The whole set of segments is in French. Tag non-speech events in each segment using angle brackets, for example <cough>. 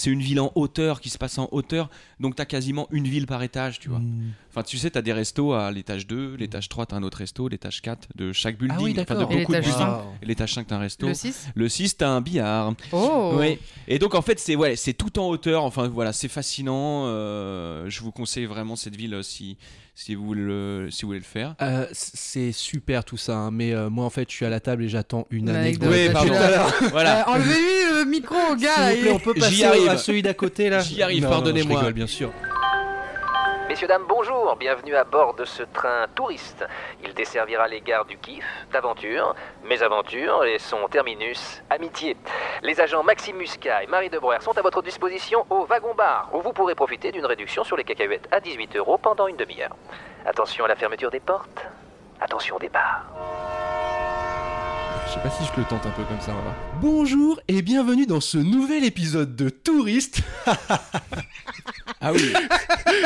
C'est une ville en hauteur qui se passe en hauteur, donc t'as quasiment une ville par étage, tu vois. Hmm. Enfin, tu sais, t'as des restos à l'étage 2, l'étage 3, t'as un autre resto, l'étage 4 de chaque building. Ah oui, enfin, de beaucoup de l'étage buildings. Et l'étage 5, t'as un resto. Le 6 Le 6, t'as un billard. Oh Ouais. Et donc en fait c'est ouais, c'est tout en hauteur. Enfin voilà, c'est fascinant. Euh, je vous conseille vraiment cette ville euh, si si vous voulez le, si vous voulez le faire. Euh, c'est super tout ça, hein, mais euh, moi en fait je suis à la table et j'attends une anecdote. Oui, pardon. voilà. Euh, Enlevez-lui le micro gars S'il vous il plaît, est- on peut J'y passer arrive. à celui d'à côté là. J'y arrive, pardonnez-moi. bien sûr. Messieurs, dames, bonjour, bienvenue à bord de ce train touriste. Il desservira les gares du Kiff, d'Aventure, Mes Aventures et son terminus, Amitié. Les agents Maxime Muscat et Marie Debreuer sont à votre disposition au wagon-bar, où vous pourrez profiter d'une réduction sur les cacahuètes à 18 euros pendant une demi-heure. Attention à la fermeture des portes, attention au départ. Je sais pas si je le tente un peu comme ça. Voilà. Bonjour et bienvenue dans ce nouvel épisode de Touriste. <laughs> Ah oui.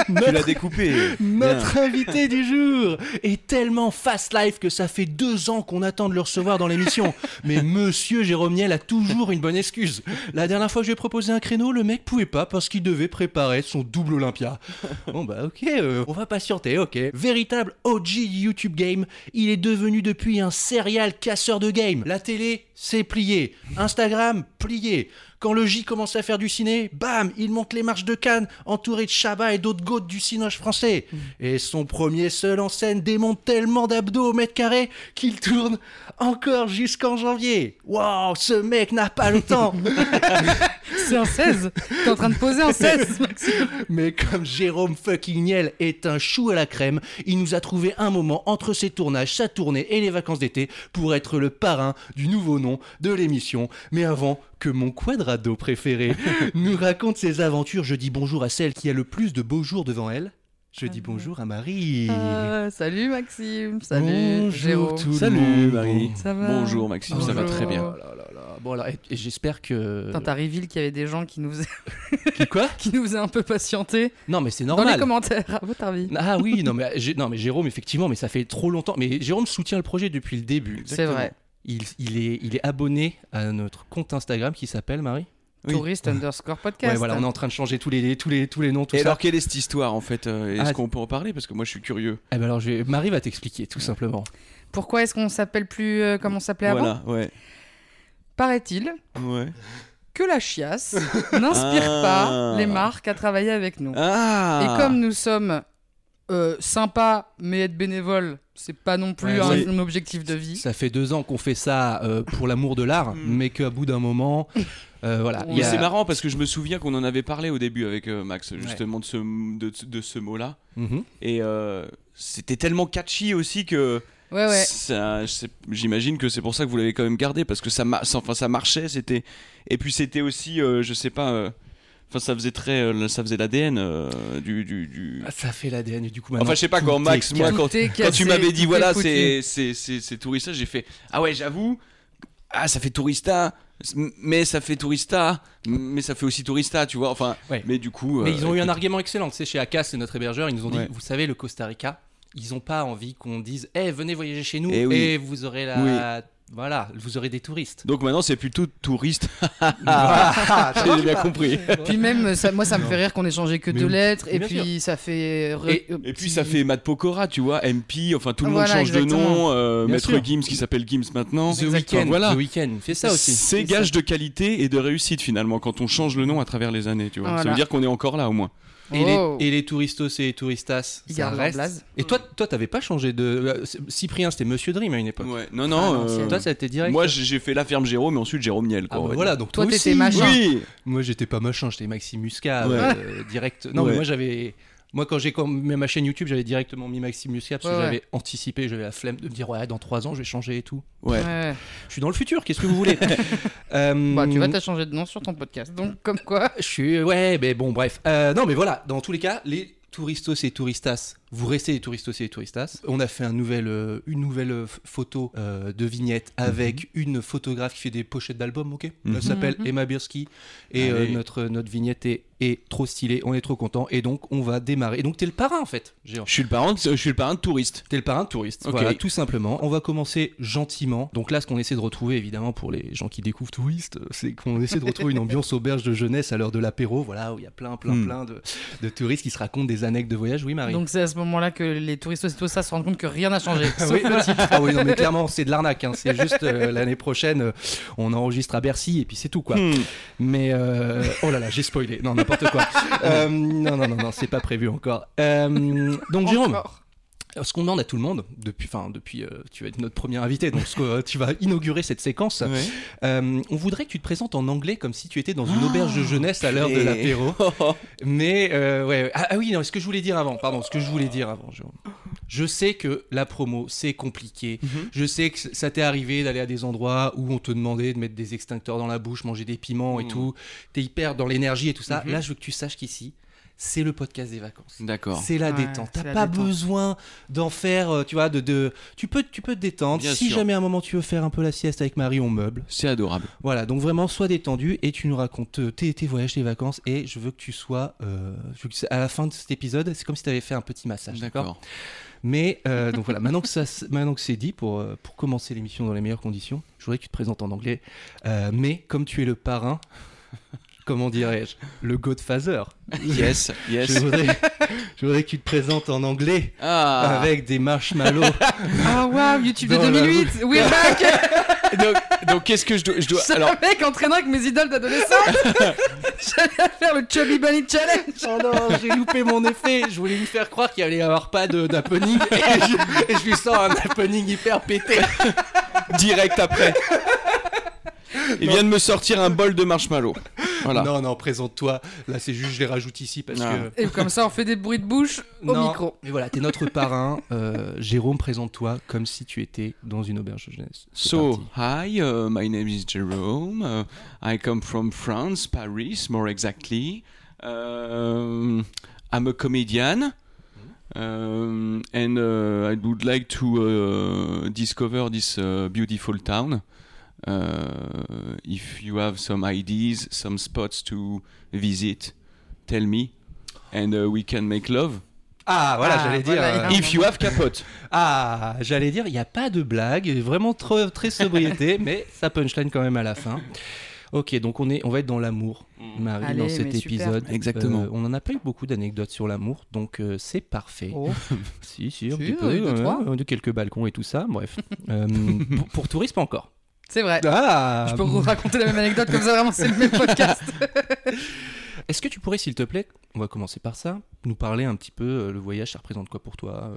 tu l'as découpé. Notre invité du jour est tellement fast life que ça fait deux ans qu'on attend de le recevoir dans l'émission. Mais Monsieur Jérôme Niel a toujours une bonne excuse. La dernière fois que je lui ai proposé un créneau, le mec pouvait pas parce qu'il devait préparer son double Olympia. Bon bah ok, euh, on va patienter, ok. Véritable OG YouTube Game, il est devenu depuis un serial casseur de game. La télé, c'est plié. Instagram, plié. Quand le J commence à faire du ciné, bam, il monte les marches de Cannes, entouré de Chabat et d'autres gouttes du cinoche français. Et son premier seul en scène démonte tellement d'abdos au mètre carré qu'il tourne encore jusqu'en janvier. Waouh, ce mec n'a pas le temps. <laughs> C'est un 16 T'es en train de poser un 16 Maxime Mais comme Jérôme fucking Niel est un chou à la crème, il nous a trouvé un moment entre ses tournages, sa tournée et les vacances d'été pour être le parrain du nouveau nom de l'émission. Mais avant que mon quadrado préféré <laughs> nous raconte ses aventures, je dis bonjour à celle qui a le plus de beaux jours devant elle. Je dis bonjour à Marie. Euh, Salut Maxime, salut Bonjour Jérôme. tout le Salut monde. Marie. Ça va Bonjour Maxime, ça va très bien. Oh là là là. Bon alors, et, et j'espère que. T'as reveal qu'il y avait des gens qui nous faisaient, Qui- Quoi <laughs> qui nous faisaient un peu patienter Non mais c'est dans les normal. commentaires, à votre avis. Ah oui, non mais, Gé- non mais Jérôme, effectivement, mais ça fait trop longtemps. Mais Jérôme soutient le projet depuis le début. C'est vrai. Il, il est, il est abonné à notre compte Instagram qui s'appelle Marie. Oui. Touriste underscore podcast. Ouais, voilà, on est en train de changer tous les, tous les, tous les noms, tout Et ça. alors quelle est cette histoire en fait euh, Est-ce Ah, qu'on peut en parler? Parce que moi je suis curieux. Eh ben alors, je vais- Marie va t'expliquer, tout simplement. Pourquoi est-ce qu'on s'appelle plus euh, comme on s'appelait avant? Voilà, ouais, Paraît-il ouais. que la chiasse <laughs> n'inspire Ah. pas les marques à travailler avec nous. Ah. Et comme nous sommes euh, sympas, mais être bénévole, c'est pas non plus Ouais, un, objectif de vie. Ça fait deux ans qu'on fait ça euh, pour l'amour de l'art, Mm. mais qu'à bout d'un moment, <laughs> euh, voilà. Mais a- c'est marrant parce que je me souviens qu'on en avait parlé au début avec euh, Max justement de ce de, de ce mot-là Mhm. et euh, c'était tellement catchy aussi que Ouais, ouais. j'imagine que c'est pour ça que vous l'avez quand même gardé parce que ça enfin ça marchait c'était et puis c'était aussi euh, je sais pas euh, enfin ça faisait très euh, ça faisait l'ADN euh, du, du, du- Ah, Ça fait l'ADN, du coup maintenant. enfin je sais pas quand Max moi quand, quand tu m'avais dit voilà c'est c'est tourista j'ai fait ah ouais j'avoue ah ça fait tourista mais ça fait tourista mais ça fait aussi tourista tu vois enfin Ouais. mais du coup Mais euh, ils ont eu un argument excellent. Tu sais, chez ACA, c'est notre hébergeur, ils nous ont dit Ouais. Vous savez, le Costa Rica, ils n'ont pas envie qu'on dise Eh, venez voyager chez nous Eh et, oui. vous aurez la. Voilà, vous aurez des touristes. donc maintenant c'est plutôt touriste Ah, <laughs> j'ai bien compris Puis même, ça, moi, ça me fait rire qu'on ait changé que Mais deux oui. lettres. Et Bien puis, ça fait. re- Et- Et puis ça fait Matt Pokora, tu vois, MP, enfin tout le monde change de nom, euh, Maître sûr. Gims qui s'appelle Gims maintenant. The Weeknd, voilà. The Weeknd, fait ça aussi. C'est gage de qualité et de réussite finalement quand on change le nom à travers les années, tu vois. Ça veut dire qu'on est encore là au moins. Et, Oh. les, et les touristos et les touristas, Ils ça reste. blaze. Et toi, toi, t'avais pas changé de. euh, Cyprien, c'était Monsieur Dream à une époque. Ouais. Non Ah, non. l'ancienne. euh, Toi, ça a été direct. moi j'ai fait la ferme Jérôme et ensuite Jérôme Niel. Ah Quoi, bah va voilà, donc Toi, toi, t'étais machin. Oui. Moi, j'étais pas machin, j'étais Maxime Muscat, Ouais. euh, direct. Non, mais moi, j'avais. Moi, quand j'ai mis ma chaîne YouTube, j'avais directement mis Maxime Muscat parce Ouais, que ouais. j'avais anticipé, j'avais la flemme de me dire ouais, dans 3 ans, je vais changer et tout. Ouais. Ouais. Je suis dans le futur, qu'est-ce que vous voulez? <laughs> Euh, Bah, tu vas t'as changé de nom sur ton podcast. Donc, comme quoi. Je suis ouais, mais bon, bref. Euh, non, mais voilà. Dans tous les cas, les touristos et touristas, vous restez les touristos et les touristas. On a fait un nouvel, euh, une nouvelle euh, photo euh, de vignette avec une photographe qui fait des pochettes d'albums. Ok? Mhm. Elle s'appelle Mhm. Emma Birsky et euh, notre notre vignette est, est trop stylée. On est trop content et donc on va démarrer. Et donc t'es le parrain en fait. Géant. Je suis le parent, de- je suis le parrain de touriste. T'es le parrain de touriste. Voilà, tout simplement. On va commencer gentiment. Donc là, ce qu'on essaie de retrouver, évidemment, pour les gens qui découvrent touriste, c'est qu'on essaie de retrouver une ambiance auberge de jeunesse à l'heure de l'apéro. Voilà, où il y a plein, plein, Hmm. plein de, de touristes qui se racontent des anecdotes de voyage. Oui, Marie? Donc, c'est à ce moment-là que les touristes et tout ça se rendent compte que rien n'a changé. Ah <laughs> oui, ah oui, non, mais clairement, c'est de l'arnaque. hein. C'est juste euh, l'année prochaine, euh, on enregistre à Bercy et puis c'est tout, quoi. Hmm. Mais euh, oh là là, j'ai spoilé. Non, n'importe quoi. <laughs> Euh, non, non, non, non, c'est pas prévu encore. Euh, donc, Jérôme. Encore. Alors, ce qu'on demande à tout le monde, depuis, enfin, depuis, euh, tu vas être notre premier invité, donc ce que, euh, tu vas inaugurer cette séquence. Euh, on voudrait que tu te présentes en anglais comme si tu étais dans une auberge de jeunesse à l'heure de l'apéro. <laughs> Mais euh, ouais, ouais. Ah, ah oui, non, ce que je voulais dire avant, pardon, ce que je voulais dire avant. Je sais que la promo c'est compliqué. Mhm. Je sais que ça t'est arrivé d'aller à des endroits où on te demandait de mettre des extincteurs dans la bouche, manger des piments et Mhm. tout. T'es hyper dans l'énergie et tout ça. Mhm. Là, je veux que tu saches qu'ici, c'est le podcast des vacances. D'accord. C'est la Ouais, détente. T'as pas détente. besoin d'en faire, euh, tu vois, de, de... Tu, peux, tu peux te détendre. Bien si sûr. jamais à un moment tu veux faire un peu la sieste avec Marie, on meuble. C'est adorable. Voilà, donc vraiment, sois détendu et tu nous racontes euh, tes, tes voyages, tes vacances et je veux que tu sois, euh, je veux que c'est- à la fin de cet épisode, c'est comme si tu avais fait un petit massage, d'accord. Mais euh, donc voilà, maintenant que, ça, maintenant que c'est dit, pour, euh, pour commencer l'émission dans les meilleures conditions, je voudrais que tu te présentes en anglais. Euh, mais comme tu es le parrain, comment dirais-je, <laughs> le Godfather, Yes, yes. je voudrais, je voudrais que tu te présentes en anglais Ah. avec des marshmallows. <laughs> Ah waouh, YouTube de Dans la 2008, we're back <laughs> donc, donc qu'est-ce que je dois, je dois alors un mec entraînant avec mes idoles d'adolescent J'allais faire le Chubby Bunny Challenge Oh non, j'ai loupé mon effet. Je voulais lui faire croire qu'il allait y avoir pas de- d'happening et, je- et je lui sors un happening hyper pété. direct après. Il vient de me sortir un bol de marshmallow. Voilà. Non, non, présente-toi. Là, c'est juste, je les rajoute ici parce Ah. que. Et comme ça, on fait des bruits de bouche au Non, micro. Mais voilà, t'es notre parrain. Euh, Jérôme, présente-toi comme si tu étais dans une auberge de jeunesse. So, parti. hi, uh, my name is Jerome. Uh, I come from France, Paris, more exactly. Um, I'm a comedian. Um, and uh, I would like to uh, discover this uh, beautiful town. Uh, if you have some ideas, some spots to visit, tell me, and uh, we can make love. Ah, voilà, Ah, j'allais voilà, dire. il euh, If you have capote. <laughs> Ah, j'allais dire, il n'y a pas de blague, vraiment trop, très sobriété, <laughs> mais ça punchline quand même à la fin. Ok, donc on, est, on va être dans l'amour, Marie, Allez, dans cet mais super. épisode. Exactement. Euh, on n'en a pas eu beaucoup d'anecdotes sur l'amour, donc euh, c'est parfait. Oh. <laughs> Si, si, un Si, petit peu. ouais, de quelques balcons et tout ça, bref. Euh, pour, pour tourisme, pas encore. C'est vrai. Ah Je peux vous raconter la même anecdote comme ça, vraiment, c'est le même <laughs> podcast. Est-ce que tu pourrais, s'il te plaît, on va commencer par ça, nous parler un petit peu, euh, le voyage, ça représente quoi pour toi, euh,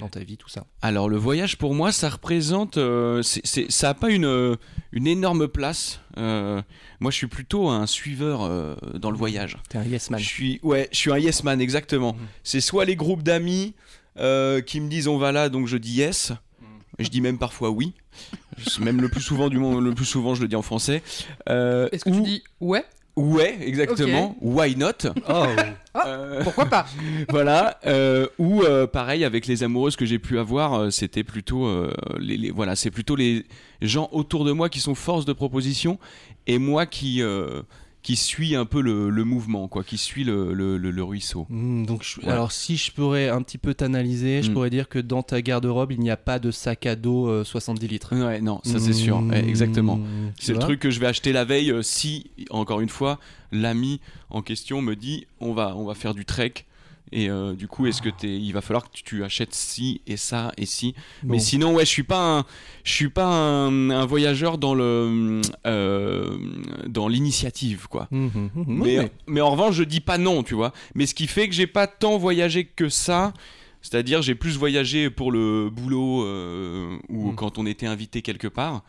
dans ta vie, tout ça? Alors le voyage pour moi ça représente, euh, c'est- c'est- ça n'a pas une, une énorme place. Euh, moi je suis plutôt un suiveur euh, dans le voyage. T'es un yes man. Je suis, ouais, je suis un yes man exactement. Mhm. C'est soit les groupes d'amis euh, qui me disent on va là donc je dis yes. Je dis même parfois oui. Même le plus souvent du monde, le plus souvent je le dis en français. Euh, Est-ce que ou- tu dis ouais? Ouais, exactement. Why not? Oh Euh, Pourquoi pas? <laughs> Voilà euh, ou euh, pareil avec les amoureuses que j'ai pu avoir c'était plutôt euh, les, les- voilà c'est plutôt les gens autour de moi qui sont force de proposition et moi qui euh, qui suis un peu le, le mouvement quoi qui suis le, le, le- le ruisseau Hmm, donc, je- Ouais. alors si je pourrais un petit peu t'analyser, je Hmm. pourrais dire que dans ta garde-robe, il n'y a pas de sac à dos euh, 70 litres. ouais non ça c'est sûr Hmm, Ouais, exactement c'est le truc que je vais acheter la veille euh, si encore une fois l'ami en question me dit on va on va faire du trek et euh, du coup est-ce que t'es il va falloir que tu, achètes ci et ça et ci Bon. Mais sinon, ouais, je suis pas un, je suis pas un, un voyageur dans le, euh, dans l'initiative, quoi. Mhm, mhm, oui, mais, mais- mais en revanche, je dis pas non, tu vois. Mais ce qui fait que j'ai pas tant voyagé que ça. C'est-à-dire, j'ai plus voyagé pour le boulot euh, ou quand on était invité quelque part.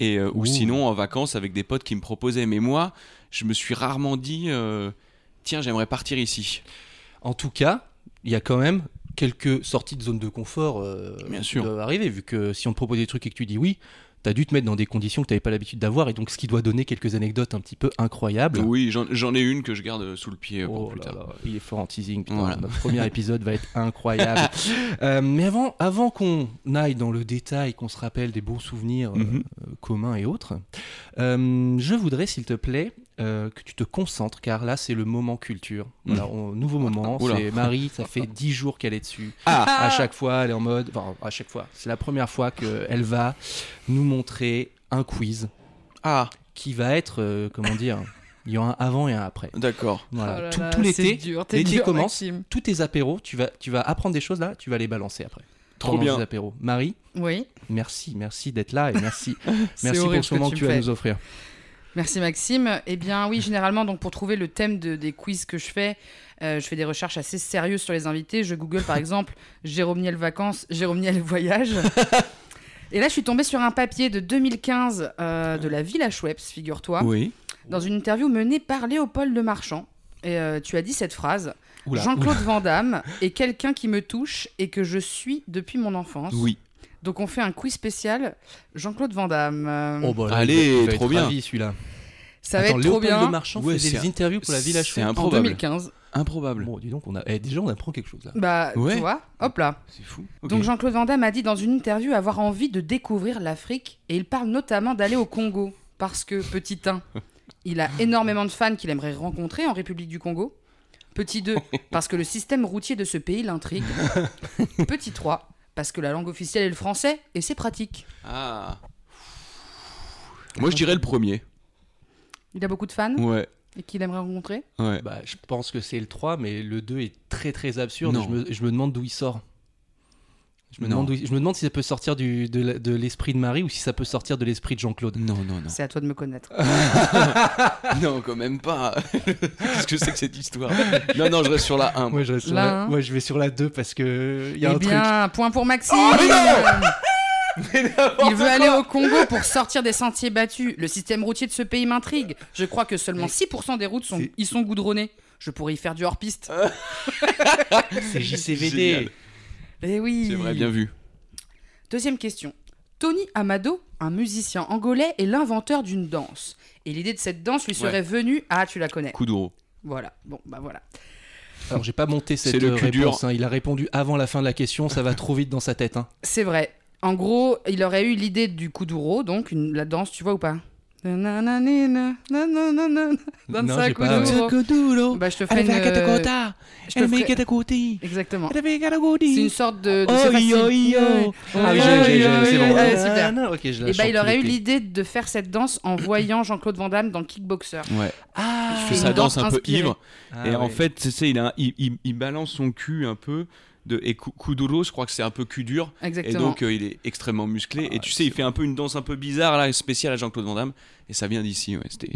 Et, ou sinon en vacances avec des potes qui me proposaient. Mais moi, je me suis rarement dit, tiens, j'aimerais partir ici. En tout cas, il y a quand même quelques sorties de zone de confort euh, Bien qui sûr. doivent arriver, vu que si on te propose des trucs et que tu dis oui, t'as dû te mettre dans des conditions que t'avais pas l'habitude d'avoir, et donc ce qui doit donner quelques anecdotes un petit peu incroyables. Oui, j'en ai une que je garde sous le pied pour Oh plus là tard. là, il est fort en teasing, putain, Voilà. notre premier épisode va être incroyable. <laughs> Euh, mais avant, avant qu'on aille dans le détail, qu'on se rappelle des beaux souvenirs Mhm. euh, communs et autres, je voudrais, s'il te plaît, euh, que tu te concentres, car là, c'est le moment culture. Voilà, on- nouveau moment, <laughs> Oula. c'est Marie, <laughs> ça fait 10 jours qu'elle est dessus. Ah À chaque fois, elle est en mode. Enfin, à chaque fois, c'est la première fois qu'elle va nous montrer un quiz Ah, qui va être, euh, comment dire, il y aura un avant et un après. d'accord. Voilà. Oh là tout, là, tout l'été, l'été dur, commence, Maxime. tous tes apéros, tu vas, tu vas apprendre des choses là, tu vas les balancer après. Trop bien. ces apéros. Marie, Oui. merci, merci d'être là et merci, <laughs> C'est merci pour horrible ce moment que que tu tu vas nous offrir. Merci Maxime. Eh bien oui, généralement, donc pour trouver le thème de- des quiz que je fais, euh, je fais des recherches assez sérieuses sur les invités. Je google par exemple <laughs> Jérôme Niel vacances, Jérôme Niel voyage. Et là, je suis tombée sur un papier de 2015 euh, de la Villa Schweppes, figure-toi, Oui. dans une interview menée par Léopold de Marchand. Et euh, tu as dit cette phrase Jean-Claude Van Damme est quelqu'un qui me touche et que je suis depuis mon enfance. Oui. Donc on fait un quiz spécial Jean-Claude Van Damme. Oh, bah, là, Allez, trop être bien. ravi, celui-là. ça va Attends, être trop Léopold bien. de Marchand Ouais, faisait c'est des un- interviews pour la Villa c'est Chouette. En improbable. 2015. Improbable. Bon, dis donc, on a... eh, déjà on apprend quelque chose là. Bah, Ouais. tu vois, hop là. C'est fou. Ok. Donc Jean-Claude Van Damme a dit dans une interview avoir envie de découvrir l'Afrique et il parle notamment d'aller au Congo parce que, petit 1, <laughs> il a énormément de fans qu'il aimerait rencontrer en République du Congo. Petit 2, parce que le système routier de ce pays l'intrigue. <laughs> Petit 3, parce que la langue officielle est le français et c'est pratique. Ah. Moi, je dirais le premier. Il a beaucoup de fans Ouais. et qu'il aimerait rencontrer. Ouais. Bah, je pense que c'est le 3, mais le 2 est très très absurde. Non. Je me, je me demande d'où il sort. Je me, Non. demande d'où il- je me demande si ça peut sortir du, de, l'esprit de Marie ou si ça peut sortir de l'esprit de Jean-Claude. Non, non, non. C'est à toi de me connaître. <laughs> non, quand même pas. <laughs> Qu'est-ce que c'est que cette histoire? Non, non, je reste sur la 1. Moi je, reste sur Là, la- moi, je vais sur la 2 parce que il y a eh un bien, point pour Maxime Oh, <laughs> Il veut aller au Congo pour sortir des sentiers battus. Le système routier de ce pays m'intrigue. Je crois que seulement 6% des routes sont, y sont goudronnées. Je pourrais y faire du hors-piste. truc. C'est JCVD. Génial. Eh oui C'est vrai, bien vu. Deuxième question. Tony Amado, un musicien angolais, est l'inventeur d'une danse. Et l'idée de cette danse lui serait Ouais. venue... Ah, tu la connais. Kuduro. Voilà. Bon, bah voilà. Alors j'ai pas monté cette C'est le euh, réponse. hein. Il a répondu avant la fin de la question. Ça va trop vite dans sa tête. hein. C'est vrai. En gros, il aurait eu l'idée du kuduro, donc une, la danse, tu vois ou pas? Nananina, nananana, Danse Non, à j'ai pas, kuduro. Bah, je te fais une... euh, Exactement. C'est une sorte de... Ah oui, c'est bon. ok, je Et bah, il aurait eu l'idée de faire cette danse en voyant Jean-Claude Van Damme dans kickboxer. Ouais. Ah, Il fait sa danse un peu ivre. Ah, et en fait, tu sais, il, a un- il, il- il balance son cul un peu. De, et Ku- Kuduro, je crois que c'est un peu cul dur. Et Exactement. donc, euh, il est extrêmement musclé. Ah, et tu sais, il fait un peu une danse un peu bizarre, là, spéciale à Jean-Claude Van Damme. Et ça vient d'ici, ouais. C'était,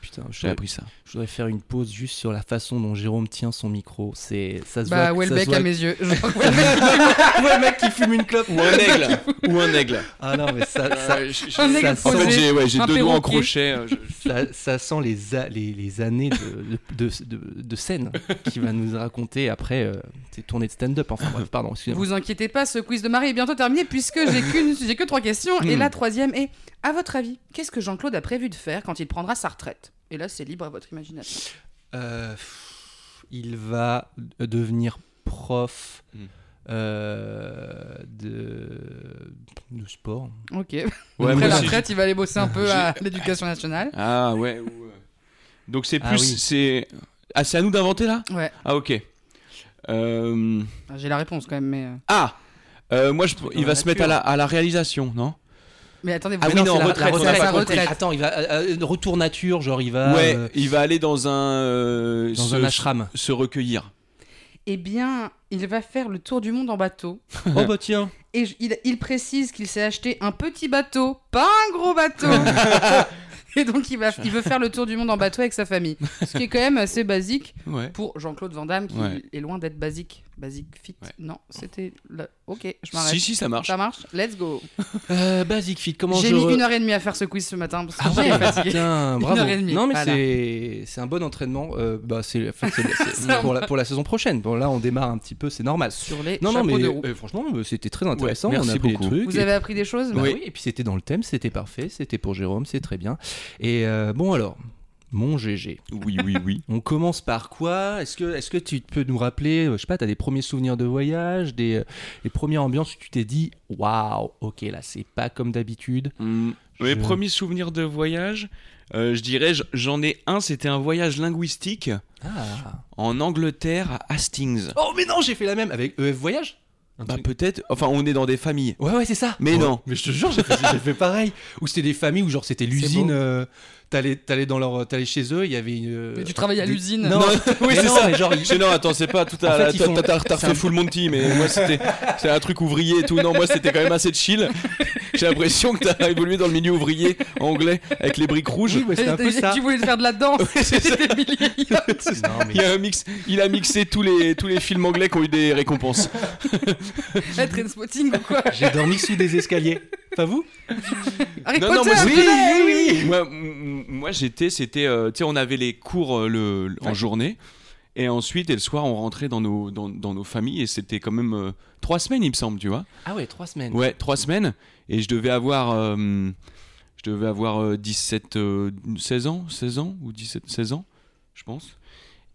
Putain, je j'ai appris ça. je voudrais faire une pause juste sur la façon dont Jérôme tient son micro. C'est ça se bah, voit. Welbeck voit à mes yeux. <laughs> Le <laughs> mec qui fume une clope. Ou un aigle. Ou un aigle. Ah non, mais ça, ça, Euh, j- j- Un aigle ça en fait, j'ai, ouais, deux doigts en crochet. euh, je- ça, ça sent les, a- les, les années de, de, de, de- de scène qu'il va nous raconter après euh, ses tournées de stand-up. Enfin bref, pardon, excusez-moi. Vous inquiétez pas, ce quiz de Marie est bientôt terminé puisque j'ai qu'une- j'ai que trois questions. Et Hmm. la troisième est à votre avis, qu'est-ce que Jean-Claude a prévu de faire quand il prendra sa retraite? Et là, c'est libre à votre imagination. Euh, il va devenir prof Hmm. Euh, de, de sport. Ok. Ouais, <laughs> Après moi la retraite, il va aller bosser un peu à l'éducation nationale. Ah ouais. ou, euh, Donc c'est Ah plus, oui. c'est, ah c'est à nous d'inventer là? Ouais, Ah ok. Euh, j'ai la réponse quand même, mais. euh, Ah, Euh, moi je, il va se mettre à la, à la réalisation, non? Mais attendez, vous Ah oui, mais non, c'est la- retraite, la on n'a retraite, pas sa compris. retraite. Attends, il va euh, euh, retour nature, genre il va Ouais, euh, il va aller dans un euh, dans se, un ashram. se recueillir. Eh bien, il va faire le tour du monde en bateau. oh bah tiens. Et je- il, il précise qu'il s'est acheté un petit bateau, pas un gros bateau. <laughs> Et donc, il, va, il veut faire le tour du monde en bateau avec sa famille. Ce qui est quand même assez basique Ouais. pour Jean-Claude Van Damme, qui Ouais. est loin d'être basique. Basique fit. Ouais. Non, c'était. Ok, je m'arrête. Si, si, ça marche. Ça marche Let's go. Euh, Basic Fit, comment J'ai je mis une heure et demie à faire ce quiz ce matin parce que Ah ouais, fatiguée. putain, <laughs> Une bravo. heure et demie, Non mais voilà. c'est c'est un bon entraînement. Euh, bah c'est enfin, c'est- c'est- <laughs> C'est un pour la pour la saison prochaine. Bon là on démarre un petit peu, c'est normal. Sur les Non non mais de roue. euh, franchement euh, c'était très intéressant. Ouais, on a appris beaucoup. des trucs. Vous et- avez appris des choses Bah Oui. oui. et puis c'était dans le thème, c'était parfait, c'était pour Jérôme, c'est très bien. Et euh, bon alors, mon GG. Oui, oui, oui. <laughs> On commence par quoi? Est-ce que, est que tu peux nous rappeler, euh, je sais pas, tu as des premiers souvenirs de voyage, des, euh, des premières ambiances où tu t'es dit waouh, ok, là c'est pas comme d'habitude Hmm, Mes premiers souvenirs de voyage, euh, je dirais, j'en ai un, c'était un voyage linguistique Ah en Angleterre à Hastings. Oh, mais non, j'ai fait la même avec EF Voyage Bah truc- peut-être, enfin on est dans des familles. Ouais, ouais, c'est ça. Mais Ouais. non. Mais je te jure, j'ai fait, pareil. Où c'était des familles où, genre, c'était l'usine. euh, T'allais t'allais dans leur, t'allais chez eux, il y avait une. euh, Mais tu travailles à l'usine. Non, <laughs> oui, mais c'est non, ça. mais genre, ils- non, attends, c'est pas tout à t'as- font- refait un- full Monty, mais moi c'était c'est un truc ouvrier et tout. Non, moi c'était quand même assez chill. J'ai l'impression que t'as évolué dans le milieu ouvrier anglais avec les briques rouges. Oui, c'est un peu ça. Tu voulais faire de la danse. C'était Billy <laughs> Elliot. Non, mais- Il, y a un mix, il a mixé tous les, tous les films anglais qui ont eu des récompenses. <laughs> Eh, Trainspotting ou quoi J'ai dormi sous des escaliers. Pas vous? Harry Non, non, Potter moi, un oui, oui, oui. Moi, moi, j'étais, c'était, euh, tu sais, on avait les cours euh, le, le- en journée, et ensuite, et le soir, on rentrait dans nos, dans, dans nos familles, et c'était quand même euh, trois semaines, il me semble, tu vois. Ah ouais, trois semaines. Ouais, trois semaines, et je devais avoir, euh, je devais avoir euh, 17, euh, 16 ans, 16 ans ou 17, 16 ans, je pense.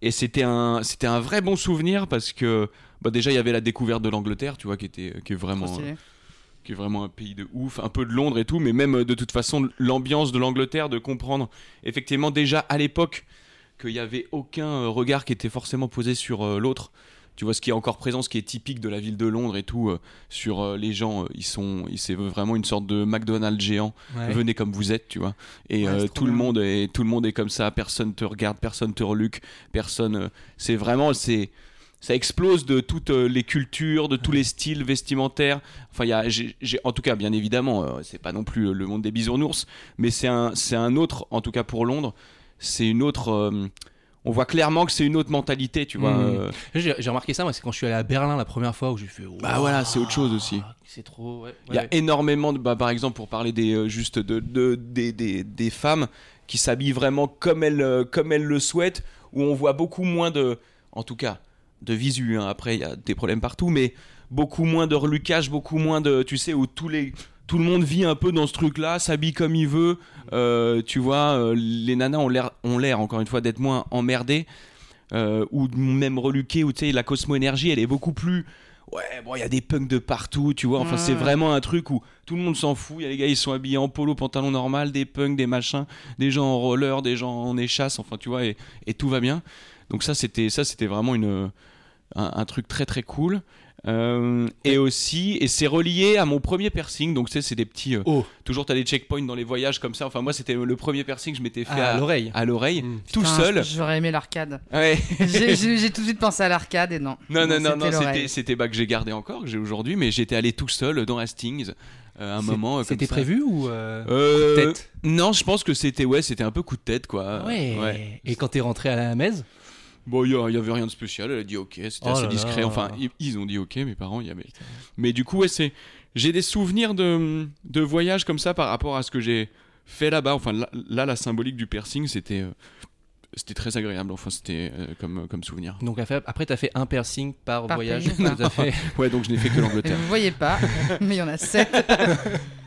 Et c'était un, c'était un vrai bon souvenir parce que, bah, déjà, il y avait la découverte de l'Angleterre, tu vois, qui était, qui est vraiment qui est vraiment un pays de ouf, un peu de Londres et tout, mais même euh, de toute façon l'ambiance de l'Angleterre, de comprendre effectivement déjà à l'époque qu'il n'y avait aucun euh, regard qui était forcément posé sur euh, l'autre. Tu vois ce qui est encore présent, ce qui est typique de la ville de Londres et tout, euh, sur euh, les gens, euh, ils sont, c'est vraiment une sorte de McDonald's géant. Ouais. Venez comme vous êtes, tu vois. Et Ouais, tout le monde est, tout le monde est comme ça. Personne te regarde, personne te reluque, personne. c'est vraiment, c'est, ça explose de toutes les cultures, de tous les styles vestimentaires. Enfin, il y a, en tout cas, bien évidemment, euh, c'est pas non plus le monde des bisounours, mais c'est un, c'est un autre, en tout cas pour Londres, c'est une autre. euh, on voit clairement que c'est une autre mentalité, tu vois. Mhm. euh, J'ai j'ai remarqué ça, moi, c'est quand je suis allé à Berlin la première fois où j'ai fait. Bah voilà, c'est autre chose aussi. C'est trop. Ouais, Il y a ouais. énormément de, bah, par exemple, pour parler des, euh, juste de, de- des, des- des femmes qui s'habillent vraiment comme elles, euh, comme elles le souhaitent, où on voit beaucoup moins de, en tout cas, de visu. hein. Après, il y a des problèmes partout, mais beaucoup moins de relucage, beaucoup moins de, tu sais, où tous les, tout le monde vit un peu dans ce truc-là, s'habille comme il veut. Euh, tu vois, euh, les nanas ont l'air, ont l'air encore une fois d'être moins emmerdées. euh, ou même reluquées, où tu sais, la cosmo-énergie, elle est beaucoup plus Ouais, bon, il y a des punks de partout, tu vois. Enfin, c'est vraiment un truc où tout le monde s'en fout. Il y a les gars, ils sont habillés en polo, pantalon normal, des punks, des machins, des gens en roller, des gens en échasse, enfin, tu vois, et, et tout va bien. Donc, ça, c'était ça, c'était vraiment une, un, un truc très très cool. Euh, et aussi, et c'est relié à mon premier piercing. Donc, tu sais, c'est des petits. euh, Oh, toujours, t'as des checkpoints dans les voyages comme ça. Enfin, moi, c'était le premier piercing que je m'étais fait Ah, à à, l'oreille. à l'oreille, Mm. tout Putain, seul. J'aurais aimé l'arcade. Ouais. J'ai tout de suite pensé à l'arcade et non. Non, non, non, non, c'était bah, que j'ai gardé encore, que j'ai aujourd'hui, mais j'étais allé tout seul dans Hastings euh, à un moment. euh, C'était prévu ou. euh, Euh, tête? Non, je pense que c'était ouais, c'était un peu coup de tête quoi. Ah ouais. Et quand t'es rentré à la messe Bon, il y, a- il y avait rien de spécial. Elle a dit ok, c'était Oh assez là discret. là. Enfin, ils, ils ont dit ok, mes parents. Il y avait. Mais du coup, ouais, c'est. J'ai des souvenirs de de voyage comme ça par rapport à ce que j'ai fait là-bas. Enfin, là, là, la symbolique du piercing, c'était. euh, C'était très agréable, enfin c'était euh, comme, comme souvenir. Donc après, après t'as fait un piercing par, Par voyage. pays, Tout <laughs> à fait. Ouais, donc je n'ai fait que Et l'Angleterre. vous voyez pas, mais il y en a sept. <laughs>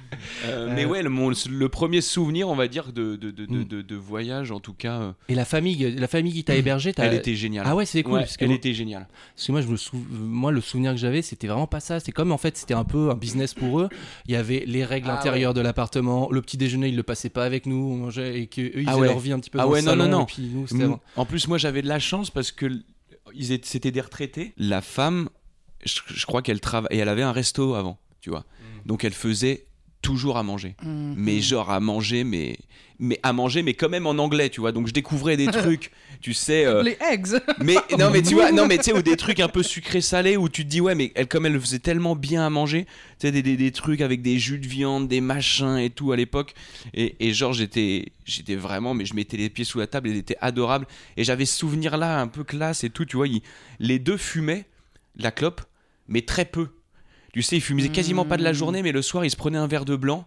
Euh, mais ouais, le, mon- le premier souvenir, on va dire, de, de, de, de, Mm. de- de voyage, en tout cas, euh, Et la famille, la famille qui t'a hébergé, t'as- elle était géniale. Ah ouais, c'est cool. Ouais, parce que elle était géniale. Parce que moi, je me sou- moi, le souvenir que j'avais, c'était vraiment pas ça. C'était comme en fait, c'était un peu un business pour eux. Il y avait les règles Ah intérieures de l'appartement. Le petit déjeuner, ils le passaient pas avec nous. On mangeait et qu'eux, ils Ah ouais. leur vie un petit peu Ah dans ouais, le non, non, salon, non. Et puis nous, Mm. En plus, moi, j'avais de la chance parce que l- ils étaient, c'était des retraités. La femme, je, je crois qu'elle travaille, et elle avait un resto avant, tu vois. Mm. Donc elle faisait toujours à manger. Mhm. Mais genre à manger, mais, mais à manger, mais quand même en anglais, tu vois. Donc je découvrais des <laughs> trucs, tu sais. euh, Les eggs. <laughs> mais non, mais tu vois, non, mais tu sais, ou des trucs un peu sucrés-salés où tu te dis, ouais, mais elle, comme elle faisait tellement bien à manger, tu sais, des, des, des trucs avec des jus de viande, des machins et tout à l'époque. Et, et genre, j'étais, j'étais vraiment, mais je mettais les pieds sous la table elle était adorable. Et j'avais ce souvenir là, un peu classe et tout, tu vois. les deux fumaient la clope, mais très peu. Tu sais, ils fumaient quasiment pas de la journée, mais le soir, ils se prenaient un verre de blanc.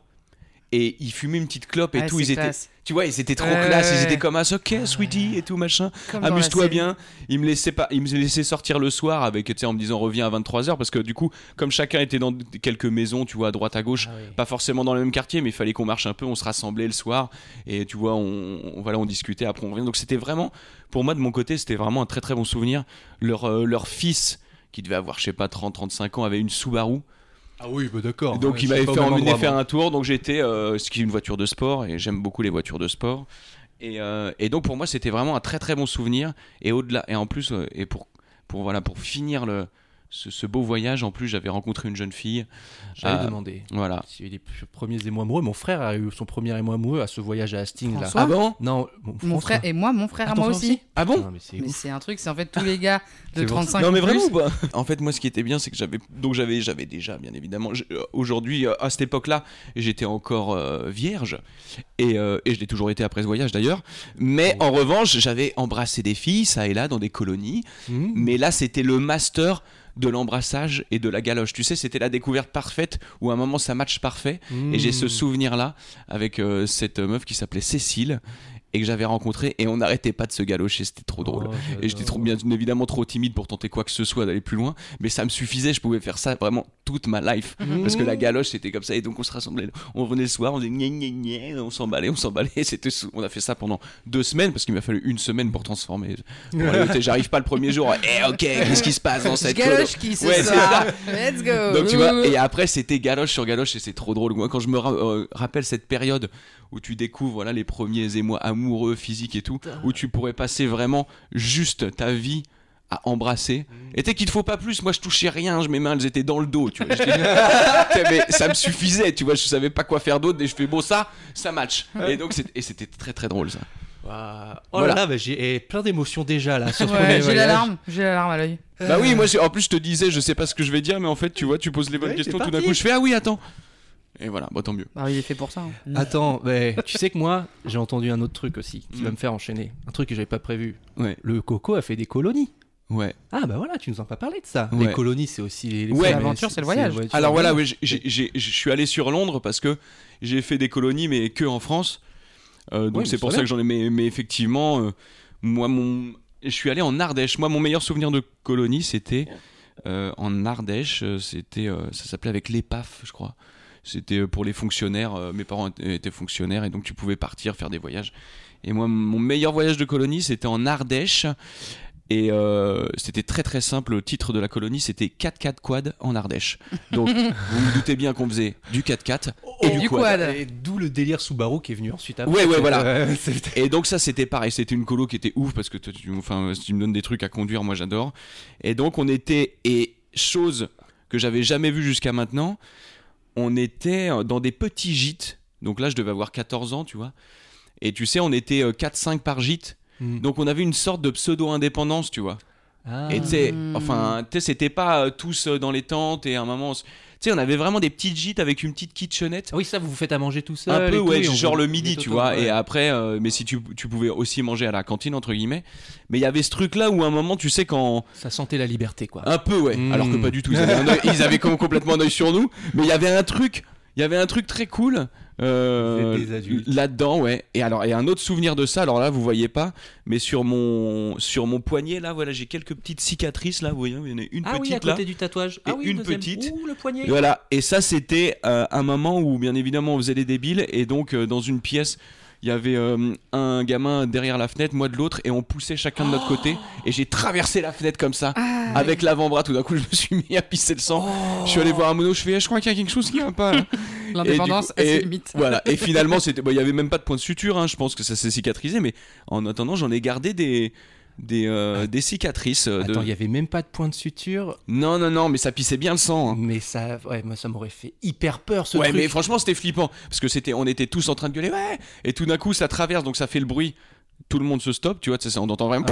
Et ils fumaient une petite clope et Ah, tout. Ils étaient, tu vois, ils étaient trop Ouais, classe. Ils étaient comme ah, ok, sweetie et tout machin. Amuse-toi bien. Il me laissait pas, il me laissait sortir le soir avec, tu sais, en me disant reviens à 23h parce que du coup, comme chacun était dans quelques maisons, tu vois, à droite à gauche, Ah oui. pas forcément dans le même quartier, mais il fallait qu'on marche un peu, on se rassemblait le soir et tu vois, on, on- voilà, on discutait. Après, on revient. Donc c'était vraiment, pour moi de mon côté, c'était vraiment un très très bon souvenir. Leur euh, leur fils qui devait avoir, je sais pas, 30-35 ans, avait une Subaru. Ah oui, bah d'accord. Donc Ouais, il m'avait fait emmener faire un tour. Donc j'étais, euh, ce qui est une voiture de sport et j'aime beaucoup les voitures de sport. Et, euh, et donc pour moi c'était vraiment un très très bon souvenir. Et au-delà, et en plus, euh, et pour pour voilà pour finir le ce, ce beau voyage, en plus j'avais rencontré une jeune fille. J'allais Ah, demander. Voilà. S'il y a eu les premiers émois amoureux, mon frère a eu son premier émoi amoureux à ce voyage à Hastings là. François Ah bon Non, mon, frère et moi, mon frère à moi aussi. Ah bon Non, mais c'est un truc, c'est en fait tous les gars <laughs> de C'est pour ça. 35 Non mais vraiment ou pas En fait moi ce qui était bien c'est que j'avais donc j'avais j'avais déjà bien évidemment euh, aujourd'hui euh, à cette époque-là j'étais encore euh, vierge et, euh, et je l'ai toujours été après ce voyage d'ailleurs mais en revanche j'avais embrassé des filles ça et là dans des colonies Mmh. mais là c'était le master de l'embrassage et de la galoche tu sais c'était la découverte parfaite où à un moment ça match parfait et j'ai Mmh. ce souvenir là avec euh, cette meuf qui s'appelait Cécile et que j'avais rencontrée et on n'arrêtait pas de se galocher c'était trop drôle Oh, et j'étais trop, bien évidemment trop timide pour tenter quoi que ce soit, d'aller plus loin. Mais ça me suffisait, je pouvais faire ça vraiment toute ma life. Parce que la galoche, c'était comme ça. Et donc on se rassemblait, on venait le soir, on disait gna gna gna, on s'emballait, on s'emballait. <laughs> C'était, on a fait ça pendant deux semaines parce qu'il m'a fallu une semaine pour transformer. J'arrive pas le premier jour. Eh ok, qu'est-ce qui se passe dans cette galoche qui ce Ouais, ça. Let's go. donc tu vois, et après c'était galoche sur galoche et c'est trop drôle. Moi quand je me ra- euh, rappelle cette période où tu découvres voilà les premiers émois amoureux, physiques et tout, où tu pourrais passer vraiment juste ta vie à embrasser. Et t'es qu'il te faut pas plus. Moi je touchais rien, je mes mains elles étaient dans le dos, tu vois. <laughs> Mais ça me suffisait, tu vois. Je savais pas quoi faire d'autre et je fais bon ça, ça match. Et donc c'était très très drôle ça. Oh Voilà. là là, bah, j'ai plein d'émotions déjà là. sur Ouais, j'ai l'alarme, j'ai l'alarme à l'œil. Bah oui, moi en plus je te disais, je sais pas ce que je vais dire, mais en fait tu vois, tu poses les bonnes Ouais, questions tout d'un coup. Je fais ah oui attends. Et voilà, bah tant mieux. Bah, il est fait pour ça. hein. <laughs> Attends, mais tu sais que moi, j'ai entendu un autre truc aussi qui Mm. va me faire enchaîner. Un truc que j'avais pas prévu. Ouais, Le coco a fait des colonies. ouais. Ah bah voilà, tu nous en as pas parlé de ça. Ouais. Les colonies, c'est aussi les. les Ouais. L'aventure, c'est le voyage. Alors voilà, oui, je suis allé sur Londres parce que j'ai fait des colonies, mais que en France. Euh, donc c'est pour ça que j'en ai. Mais, mais effectivement, euh, moi, mon, je suis allé en Ardèche. Moi, mon meilleur souvenir de colonie, c'était euh, en Ardèche. C'était, euh, ça s'appelait avec l'EPAF, je crois. C'était euh, pour les fonctionnaires. euh, mes parents étaient- fonctionnaires et donc tu pouvais partir faire des voyages. Et moi, mon meilleur voyage de colonie, c'était en Ardèche. Et euh, c'était très très simple. Le titre de la colonie, c'était 4x4 quad en Ardèche. Donc, <laughs> vous vous doutez bien qu'on faisait du 4x4 et, Et du quad. Et d'où le délire Subaru qui est venu ensuite après. Ouais, ouais, voilà. <laughs> Euh, Et donc ça c'était pareil, c'était une colo qui était ouf parce que tu, tu- enfin, si tu me donnes des trucs à conduire, moi j'adore. Et donc on était, et chose que j'avais jamais vue jusqu'à maintenant, on était dans des petits gîtes. Donc là je devais avoir 14 ans, tu vois. Et tu sais, on était 4-5 par gîte. Mm. Donc on avait une sorte de pseudo-indépendance, tu vois. Ah. Et tu sais, Mm. enfin, tu sais, c'était pas euh, tous euh, dans les tentes et à un moment... sais, on avait vraiment des petites gîtes avec une petite kitchenette. Oui, ça, vous vous faites à manger tout seul. Un peu, ouais, genre le midi, tu vois. ouais. Et après, euh, mais si tu, tu pouvais aussi manger à la cantine, entre guillemets. Mais il y avait ce truc-là où à un moment, tu sais, quand. Ça sentait la liberté, quoi. Un peu, ouais. Mm. Alors que pas du tout. Ils avaient, un œil- ils avaient comme complètement un œil sur nous. Mais il y avait un truc. Il y avait un truc très cool. Euh. Là-dedans, ouais. Et alors, et un autre souvenir de ça. Alors là, vous voyez pas, mais sur mon sur mon poignet, là, voilà, j'ai quelques petites cicatrices. Là, vous voyez, il y en a une ah oui, petite à là. côté du tatouage. Et ah oui, une deuxième. petite. Ouh, le poignet. Et Voilà, et ça c'était euh, un moment où bien évidemment on faisait les débiles et donc euh, dans une pièce il y avait euh, un gamin derrière la fenêtre, moi de l'autre et on poussait chacun de notre côté et j'ai traversé la fenêtre comme ça Ah, avec l'avant-bras tout d'un coup je me suis mis à pisser le sang. Je suis allé voir un mono, je fais eh, je crois qu'il y a quelque chose qui va pas. <laughs> L'indépendance, à ses limites. Voilà, et finalement <laughs> c'était bon, il y avait même pas de point de suture hein, je pense que ça s'est cicatrisé mais en attendant j'en ai gardé des des, euh, des cicatrices. euh, Attends, il y avait même pas de point de suture, Non, non, non, mais ça pissait bien le sang. hein. mais ça, ouais, moi ça m'aurait fait hyper peur ce ouais, truc. mais franchement, c'était flippant parce que c'était, on était tous en train de gueuler, ouais, et tout d'un coup, ça traverse, donc ça fait le bruit. Tout le monde se stoppe, tu vois, tu sais, on entend vraiment.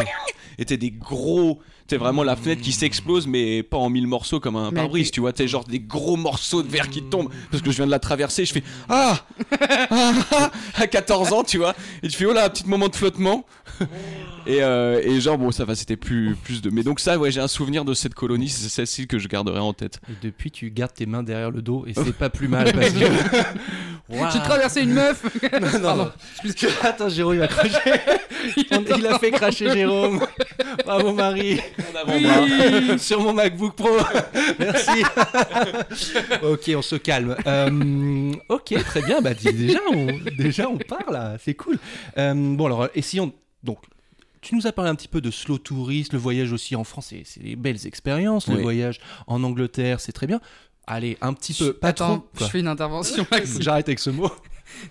Et t'es des gros, c'est vraiment la fenêtre qui s'explose, mais pas en mille morceaux comme un Mais pare-brise, tu vois, t'es genre des gros morceaux de verre qui tombent parce que je viens de la traverser, je fais ah, ah, ah à 14 ans, tu vois, et tu fais oh là, un petit moment de flottement. <laughs> Et, euh, et genre bon ça va c'était plus plus de mais donc ça ouais j'ai un souvenir de cette colonie c'est celle-ci que je garderai en tête Et depuis, tu gardes tes mains derrière le dos et c'est <laughs> pas plus mal parce que. <laughs> Waouh. J'ai traversé une meuf. Non, non, non. Attends, Jérôme, il va cracher. il a fait cracher Jérôme. Bravo, Marie. Sur mon MacBook Pro. Merci. ok, on se calme. Euh, ok, très bien. Bah, déjà, on, déjà, on part là. C'est cool. Euh, bon, alors, essayons. Donc. Tu nous as parlé un petit peu de slow tourist, le voyage aussi en France, c'est- des belles expériences. Le voyage en Angleterre, c'est très bien. Allez, un petit peu, pas Attends, trop. je fais une intervention. <laughs> J'arrête avec ce mot.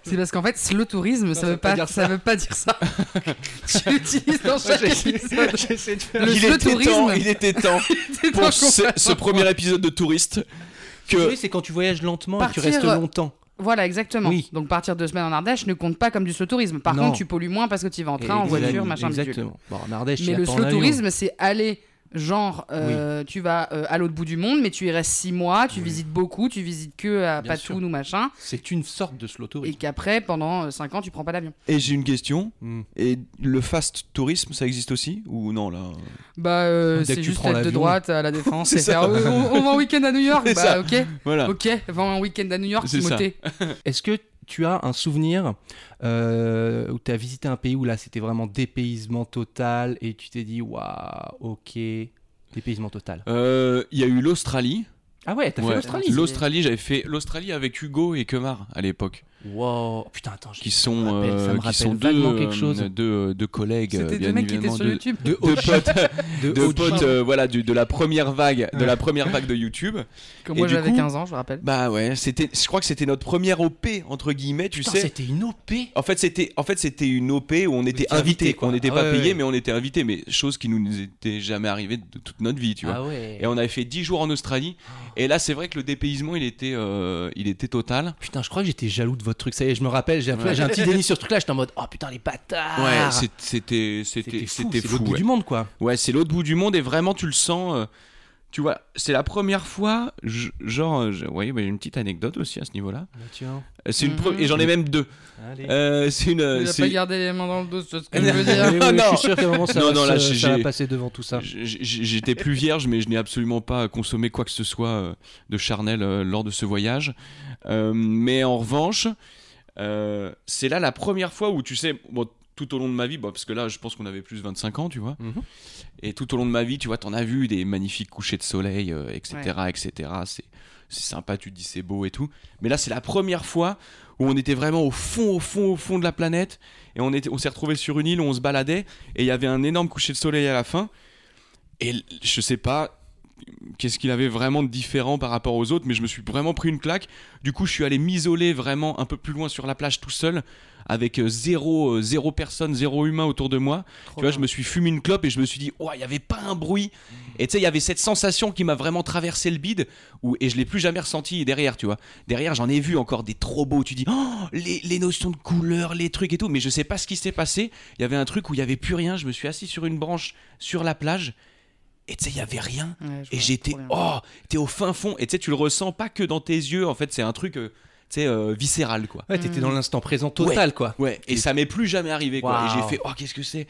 C'est parce qu'en fait, slow tourisme, ça ça veut pas dire ça veut pas dire ça. tu l'utilises dans chaque épisode. J'essaie de faire. Le il slow temps tourisme. il était temps <laughs> C'est pour ce, premier épisode de touriste que Oui, c'est quand tu voyages lentement et tu restes longtemps. Voilà, exactement. Oui. Donc partir deux semaines en Ardèche ne compte pas comme du slow tourisme. Par Non. contre, tu pollues moins parce que tu vas en train, en voiture, machin. Exactement. Bon, en Ardèche, Mais le slow tourisme, c'est aller, genre, euh, tu vas euh, à l'autre bout du monde, mais tu y restes six mois, tu visites beaucoup, tu visites que à Bien Patoun sûr. ou machin, C'est une sorte de slow et tourisme. qu'après, pendant euh, cinq ans, tu prends pas d'avion. et j'ai une question Hmm. et le fast tourisme ça existe aussi ou non là? Bah, euh, c'est tu juste être de droite à la défense C'est et faire ça. euh, on, on va en week-end à New York. <laughs> C'est Bah, ça. ok, voilà ok, va en week-end à New York. Timothée. <laughs> Est-ce que tu as un souvenir euh, où tu as visité un pays où là c'était vraiment dépaysement total et tu t'es dit waouh, ok, dépaysement total. Euh, il y a eu l'Australie Ah ouais, t'as Ouais. fait l'Australie l'Australie j'avais fait l'Australie avec Hugo et Kemar à l'époque Wow, putain, attends, je- qui ça me sont rappelle- ça euh, me qui rappelle sont deux, quelque chose. euh, deux, deux collègues C'était bien deux mecs qui étaient sur YouTube. de <laughs> de haut potes <laughs> de de haut potes euh, voilà du- de la première vague de la première vague de YouTube Comme moi, j'avais coup- 15 ans, je me rappelle. bah ouais c'était je crois que c'était notre première OP entre guillemets tu Putain, sais c'était une OP. En fait, c'était en fait c'était une OP où on était invité, invité, quoi. on n'était Ah pas ouais, payé, ouais. mais on était invité, mais chose qui nous était jamais arrivée de toute notre vie, tu vois. Ah ouais. Et on avait fait 10 jours en Australie, et là c'est vrai que le dépaysement il était euh, il était total. Putain, je crois que j'étais jaloux de votre truc. Ça y est, je me rappelle, j'ai Ouais. un petit <laughs> déni sur ce truc-là. J'étais en mode, oh putain, les bâtards. Ouais, c'était c'était c'était fou. C'est l'autre bout ouais. du monde, quoi. Ouais, c'est l'autre bout du monde et vraiment tu le sens. euh, tu vois, c'est la première fois, je- genre, euh, je- ouais, bah, une petite anecdote aussi à ce niveau-là. tiens. Euh, C'est une Mhm. et j'en ai même deux. Allez. Euh, c'est une. C'est- pas gardé les mains dans le dos, c'est ce que <laughs> je Non, veux dire. Oui, non. je suis sûr qu'à un moment ça, Non, va, non, là, se- j'ai- ça va passer devant tout ça. J'étais plus vierge, mais je n'ai absolument pas consommé quoi que ce soit euh, de charnel lors de ce voyage. Euh, mais en revanche, euh, c'est là la première fois où tu sais, bon, tout au long de ma vie, bon, parce que là, je pense qu'on avait plus de 25 ans, tu vois. Mhm. Et tout au long de ma vie, tu vois, t'en as vu des magnifiques couchers de soleil, euh, etc., etc. C'est c'est sympa, tu te dis c'est beau et tout. Mais là, c'est la première fois où on était vraiment au fond, au fond, au fond de la planète. Et on, était, on s'est retrouvé sur une île où on se baladait. Et il y avait un énorme coucher de soleil à la fin. Et je sais pas qu'est-ce qu'il avait vraiment de différent par rapport aux autres, mais je me suis vraiment pris une claque. Du coup, je suis allé m'isoler vraiment un peu plus loin sur la plage tout seul, avec euh, zéro, euh, zéro personne, zéro humain autour de moi. tu vois, je me suis fumé une clope et je me suis dit, oh, il n'y avait pas un bruit. Et tu sais, il y avait cette sensation qui m'a vraiment traversé le bide, où, et je l'ai plus jamais ressenti derrière, tu vois. Derrière, j'en ai vu encore des trop beaux. Tu dis, oh, les, les notions de couleur, les trucs et tout, mais je sais pas ce qui s'est passé. Il y avait un truc où il y avait plus rien. Je me suis assis sur une branche sur la plage. Et tu sais, il y avait rien. Ouais, Et j'étais, oh, t'es au fin fond. Et tu sais, tu le ressens pas que dans tes yeux. En fait, c'est un truc, euh, tu sais, euh, viscéral, quoi. Ouais, t'étais dans l'instant présent total, quoi. Ouais. Et ça m'est plus jamais arrivé, quoi. Et j'ai fait, oh, qu'est-ce que c'est?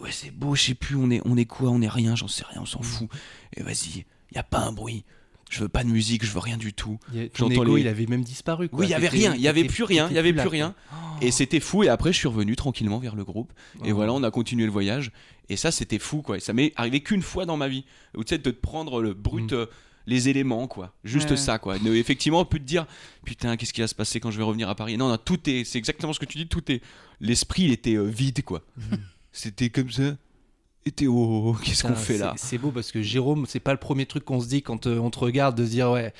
Ouais, c'est beau, je sais plus, on est, on est quoi, on est rien, j'en sais rien, on s'en fout. Et vas-y, y a pas un bruit. Je veux pas de musique, je veux rien du tout. Il Ton J'entends ego, les- il avait même disparu, quoi. Oui, il y avait rien, il y avait plus rien, il y avait plus rien. Et c'était fou. Et après, je suis revenu tranquillement vers le groupe. Et Oh. voilà, on a continué le voyage. Et ça, c'était fou, quoi. Et ça m'est arrivé qu'une fois dans ma vie. Où tu sais, de te prendre le brut, Mm. euh, les éléments, quoi. Juste Ouais. ça, quoi. Ne- effectivement, on peut te dire, putain, qu'est-ce qui va se passer quand je vais revenir à Paris? Non, non, tout est. C'est exactement ce que tu dis, tout est. L'esprit, il était euh, vide, quoi. Mm. <laughs> C'était comme ça. Et Théo, <laughs> qu'est-ce qu'on fait là c'est- beau parce que Jérôme, c'est pas le premier truc qu'on se dit quand euh, on te regarde de se dire ouais,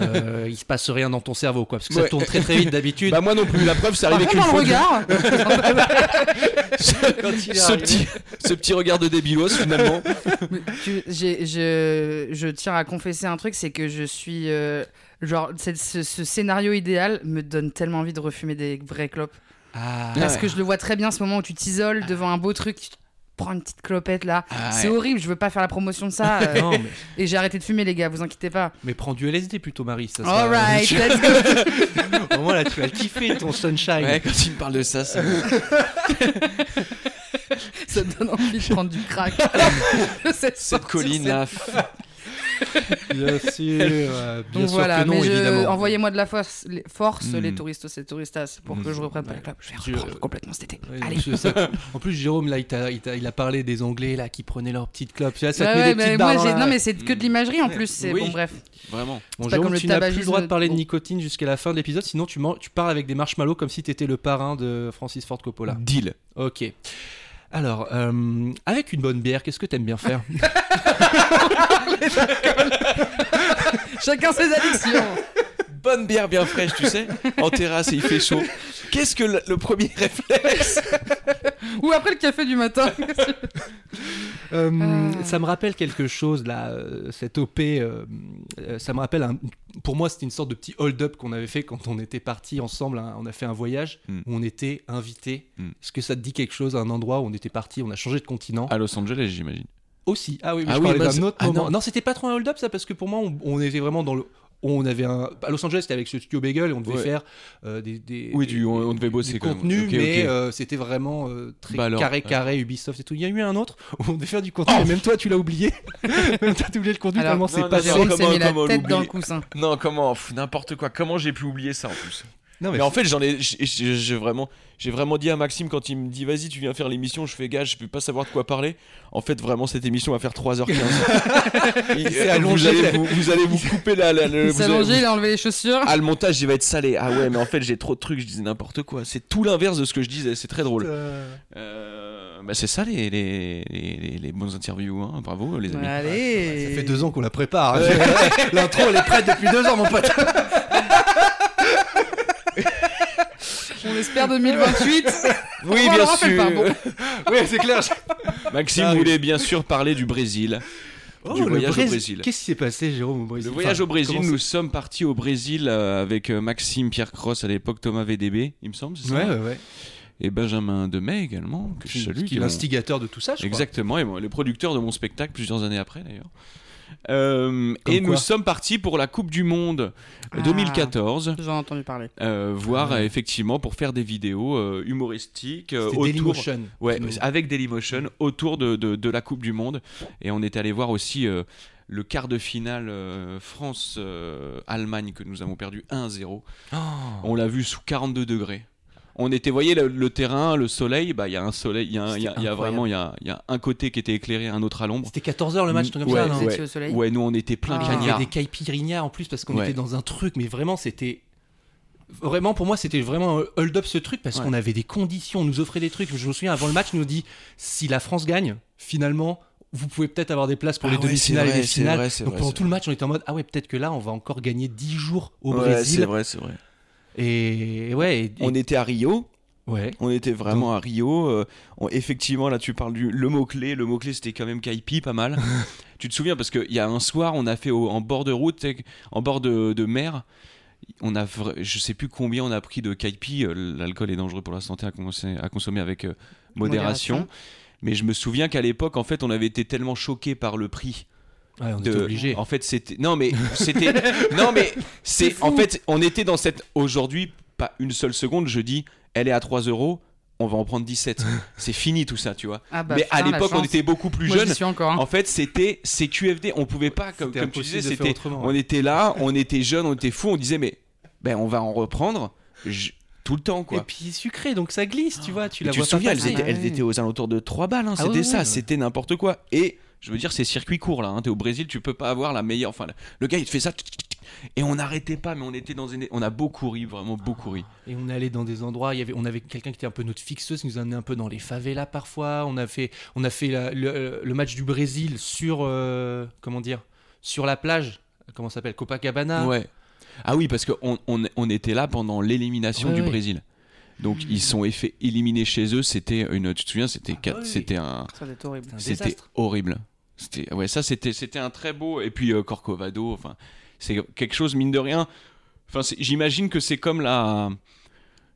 euh, <laughs> il se passe rien dans ton cerveau quoi, parce que ça tourne très très vite d'habitude. Bah moi non plus, la preuve c'est arrivé qu'une fois. regard <laughs> ce, petit, ce petit regard de débilos finalement. Tu- je, je tiens à confesser un truc, c'est que je suis. euh, genre, cette- ce, ce scénario idéal me donne tellement envie de refumer des vraies clopes. Ah, Parce ouais. que je le vois très bien ce moment où tu t'isoles devant un beau truc, tu prends une petite clopette là. Ah C'est ouais. horrible, je veux pas faire la promotion de ça. <laughs> euh, non, mais, et j'ai arrêté de fumer, les gars, vous inquiétez pas. mais prends du LSD plutôt, Marie. Ça sera- Alright, let's go. <laughs> Au moins là, tu vas kiffer ton sunshine. Ouais, quand il me parle de ça, c'est Ça te <laughs> donne envie de prendre du crack. cette cette colline là. <laughs> Bien sûr, euh, bien Donc sûr voilà, que non, mais je- évidemment. envoyez-moi de la force, les, force, Mm. les touristes, ces touristas, pour que je reprenne pas la clope. Je vais Je- reprendre complètement cet été. Ouais, Allez. je- ça- <laughs> en plus, Jérôme, là, il, a parlé des Anglais là qui prenaient leurs petites clopes. Ça te Ouais, met ouais, des moi, dans la- non, mais c'est que de l'imagerie en plus. C'est Oui. bon, bref. Vraiment. Bon, pas Jérôme, comme tu n'as plus le droit de parler de nicotine jusqu'à la fin de l'épisode, sinon tu, tu parles avec des marshmallows comme si tu étais le parrain de Francis Ford Coppola. Deal. Ok. Alors, euh, avec une bonne bière, qu'est-ce que t'aimes bien faire? <laughs> Chacun ses addictions. Bonne bière bien fraîche, tu sais, en terrasse et il fait chaud. Qu'est-ce que le, le premier réflexe Ou après le café du matin. <laughs> Euh, Ah. Ça me rappelle quelque chose là, euh, cette OP. euh, euh, ça me rappelle, un- pour moi, c'était une sorte de petit hold-up qu'on avait fait quand on était partis ensemble. hein, on a fait un voyage Mm. où on était invités. Mm. Est-ce que ça te dit quelque chose, un endroit où on était partis, on a changé de continent À Los Angeles, j'imagine. Aussi. Ah oui, mais Ah je oui, parlais bah, d'un c'est- autre ah moment. non. non, c'était pas trop un hold-up ça, parce que pour moi, on, on était vraiment dans le. On avait un. À Los Angeles, c'était avec ce studio Bagel et on devait Ouais. faire euh, des, des. Oui, du- on- on devait bosser contenu, mais euh, c'était vraiment euh, très Bah alors, carré, ouais. carré, Ubisoft et tout. Il y a eu un autre où on devait faire du contenu, mais même toi, tu l'as oublié. <laughs> même toi, t'as oublié le contenu Alors, tellement non, c'est non, pas non, comment- mis la comment tête dans le l'oublier coussin. Non, comment N'importe quoi. Comment j'ai pu oublier ça en plus Non, Mais en fait, j'en ai, j'ai- vraiment, j'ai vraiment dit à Maxime quand il me dit vas-y, tu viens faire l'émission, je fais gage, je peux pas savoir de quoi parler. En fait, vraiment, cette émission va faire 3h15. <laughs> Il- s'est vous, allongé. allez vous, vous allez vous couper la, la- le- Il s'est allongé, vous- il a enlevé les chaussures. Ah, le montage, il va être salé. Ah ouais, mais en fait, j'ai trop de trucs, je disais n'importe quoi. C'est tout l'inverse de ce que je disais, c'est très drôle. Euh, bah, c'est ça les, les, les, les- les bonnes interviews, hein. bravo les amis. Allez. Ça fait deux ans qu'on la prépare. hein. <laughs> L'intro, elle est prête depuis deux ans, mon pote. On espère 2028. Oui, bien sûr. pas, bon. <laughs> oui, c'est clair. Maxime Ah oui. voulait bien sûr parler du Brésil. du Oh, le voyage au Brésil. Qu'est-ce qui s'est passé, Jérôme, au Brésil? Le voyage Enfin, au Brésil, nous sommes partis au Brésil euh, avec euh, Maxime Pierre Cross à l'époque, Thomas VDB, il me semble, c'est ça? Ouais, ouais, ouais. Et Benjamin Demey également, que je Qui- salue. qui est l'instigateur de tout ça, je crois. Exactement, et moi, le producteur de mon spectacle plusieurs années après d'ailleurs. Euh, et nous sommes partis pour la Coupe du Monde Ah. 2014. J'en ai entendu parler. euh, voir Ah ouais. effectivement pour faire des vidéos euh, humoristiques autour Dailymotion. Ouais, avec Dailymotion autour de, de, de la Coupe du Monde. Et on est allé voir aussi le quart de finale euh, France-Allemagne que nous avons perdu 1-0. Oh. On l'a vu sous 42 degrés. On était, voyez, le, le terrain, le soleil, bah il y a un soleil, il y a, y a- y vraiment, il y a, y a un côté qui était éclairé, un autre à l'ombre. C'était 14h le match, un truc comme Ouais, ça, non Vous ouais. étiez au soleil Ouais, nous on était plein Ah. Il y avait des caipirinhas en plus parce qu'on Ouais. était dans un truc, mais vraiment c'était. Vraiment, pour moi, c'était vraiment un hold-up ce truc parce Ouais. qu'on avait des conditions, on nous offrait des trucs. Je me souviens, avant le match, ils nous dit si la France gagne, finalement, vous pouvez peut-être avoir des places pour Ah les ouais, demi-finales c'est et les c'est finales. vrai, c'est Donc vrai, pendant c'est tout le match, on était en mode ah ouais, peut-être que là, on va encore gagner 10 jours au Ouais, c'est Brésil. vrai, c'est vrai. Et ouais, et- On était à Rio, ouais. on était vraiment à Rio. euh, on- effectivement, là tu parles du le mot-clé. Le mot-clé c'était quand même Kaipi, pas mal. <laughs> tu te souviens parce qu'il y a un soir, on a fait au- en bord de route, en bord de, de mer. On a, je sais plus combien on a pris de Kaipi. euh, L'alcool est dangereux pour la santé à, consommer avec euh, modération. Modération. Mais je me souviens qu'à l'époque, en fait, on avait été tellement choqués par le prix Ouais, on de- était obligé. En fait, c'était non mais c'était <laughs> non mais c'est en fait on était dans cette aujourd'hui pas une seule seconde. Je dis elle est à 3 euros. On va en prendre 17. <laughs> C'est fini tout ça, tu vois. Ah bah, mais à putain, l'époque, on était beaucoup plus Moi, jeunes. suis encore. hein. En fait, c'était CQFD. On pouvait pas, comme, tu disais, c'était. autrement, On ouais. était là, on était jeunes, on était fous. On disait mais ben on va en reprendre je- tout le temps Et quoi. puis sucré, donc ça glisse, tu vois. Tu Et la tu vois te souviens, pas elles étaient, elles étaient aux alentours de 3 balles. hein. Ah C'était ouais, ça, ouais. c'était n'importe quoi. Et je veux dire, c'est circuit court là. Hein. T'es au Brésil, tu peux pas avoir la meilleure. Enfin, le gars il te fait ça. Et on n'arrêtait pas, mais on était dans une. On a beaucoup ri, vraiment beaucoup ri. Et on allait dans des endroits, il y avait, on avait quelqu'un qui était un peu notre fixeuse, qui nous amenait un peu dans les favelas parfois. On a fait, on a fait la- le, le match du Brésil sur, euh, comment dire, sur la plage, comment ça s'appelle, Copacabana. Ouais. Ah oui, parce qu'on on, on était là pendant l'élimination Ouais, du ouais. Brésil. Donc ils sont fait éliminés chez eux. C'était une. Tu te souviens, c'était Ah quatre- oui. c'était un. Ça doit être horrible. Un C'était horrible. C'était ouais, ça c'était c'était un très beau. Et puis euh, Corcovado. Enfin, c'est quelque chose mine de rien. Enfin, j'imagine que c'est comme la.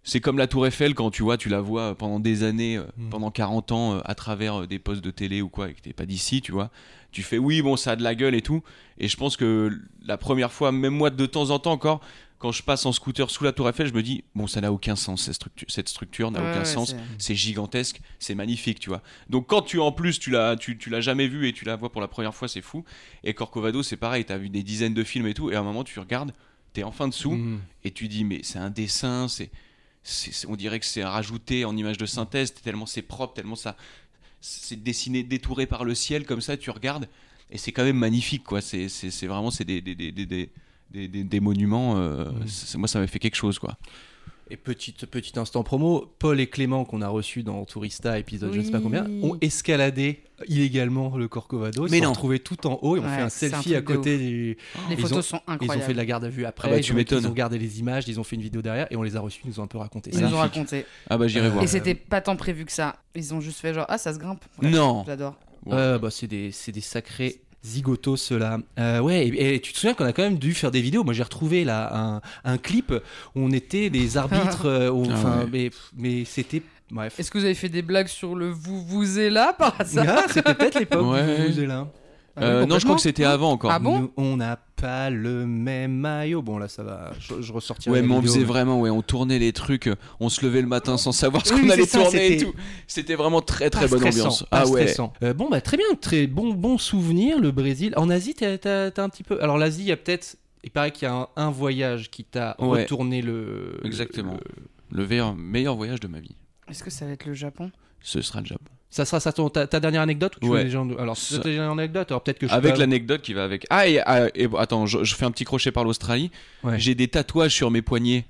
C'est comme la Tour Eiffel quand tu vois, tu la vois pendant des années, euh, Mm. pendant 40 ans, euh, à travers des postes de télé ou quoi, et que t'es pas d'ici, tu vois. Tu fais oui, bon, ça a de la gueule et tout. Et je pense que la première fois, même moi de temps en temps encore, quand je passe en scooter sous la Tour Eiffel, je me dis, bon, ça n'a aucun sens, cette structure, cette structure n'a Ouais, aucun ouais, sens, c'est- gigantesque, c'est magnifique, tu vois. Donc quand tu en plus, tu l'as, tu, tu l'as jamais vu et tu la vois pour la première fois, c'est fou. Et Corcovado, c'est pareil, t'as vu des dizaines de films et tout, et à un moment, tu regardes, t'es enfin dessous, Mhm. et tu dis, mais c'est un dessin, c'est, c'est- c'est- on dirait que c'est rajouté en image de synthèse, tellement c'est propre, tellement ça, c'est dessiné, détouré par le ciel, comme ça, tu regardes, et c'est quand même magnifique, quoi. C'est, c'est, c'est vraiment, c'est des, des, des, des, des, des- des- monuments, euh, c'est- moi, ça m'a fait quelque chose, quoi. Et petite, petit instant promo, Paul et Clément qu'on a reçus dans Tourista épisode je ne sais pas Oui. combien, ont escaladé illégalement le Corcovado. Ils Mais se sont non. retrouvés tout en haut et ont Ouais, fait un selfie à côté du... Les Ils photos ont- sont Ils ont incroyables. fait de la garde à vue après, Ah bah, ils, tu ont, m'étonnes. ils ont gardé les images, ils ont fait une vidéo derrière et on les a reçus, ils nous ont un peu raconté Ils ça. nous ont raconté. Ah bah j'irai Euh, voir. Et c'était pas tant prévu que ça. Ils ont juste fait genre, ah, ça se grimpe. Bref, Non. J'adore. Ouais, bah, c'est des, c'est des sacrés zigotos ceux-là. Euh, ouais, et, et tu te souviens qu'on a quand même dû faire des vidéos. Moi j'ai retrouvé là un, un clip où on était les arbitres. <laughs> euh, où- Ah ouais. mais, mais c'était. Bref. Est-ce que vous avez fait des blagues sur le vous vous êtes là par hasard Ah, c'était peut-être l'époque Ouais. où vous êtes là. Ah Euh, non, je crois que c'était avant encore. Ah bon Nous, on n'a pas le même maillot. Bon, là, ça va. Je, je ressortirai. Ouais, mais on vidéo, faisait mais- vraiment, ouais, on tournait les trucs, on se levait le matin sans savoir ce Oui, qu'on allait ça, tourner et c'était tout. C'était vraiment très très Pas bonne stressant, ambiance. pas Ah ouais. stressant. Euh, bon, bah très bien, très bon, bon souvenir, le Brésil. En Asie, t'as t'as- t'as un petit peu. Alors, l'Asie, il y a peut-être. Il paraît qu'il y a un, un voyage qui t'a Ouais. retourné le. Exactement. le- Le meilleur, meilleur voyage de ma vie. Est-ce que ça va être le Japon? Ce sera le Japon. Ça sera ça ton, ta, ta dernière anecdote ou tu Ouais. veux des gens- Alors, Ça- ta dernière anecdote. Alors, peut-être que je Avec l'anecdote qui va avec. Ah, et, ah, et attends, je, je fais un petit crochet par l'Australie. Ouais. J'ai des tatouages sur mes poignets.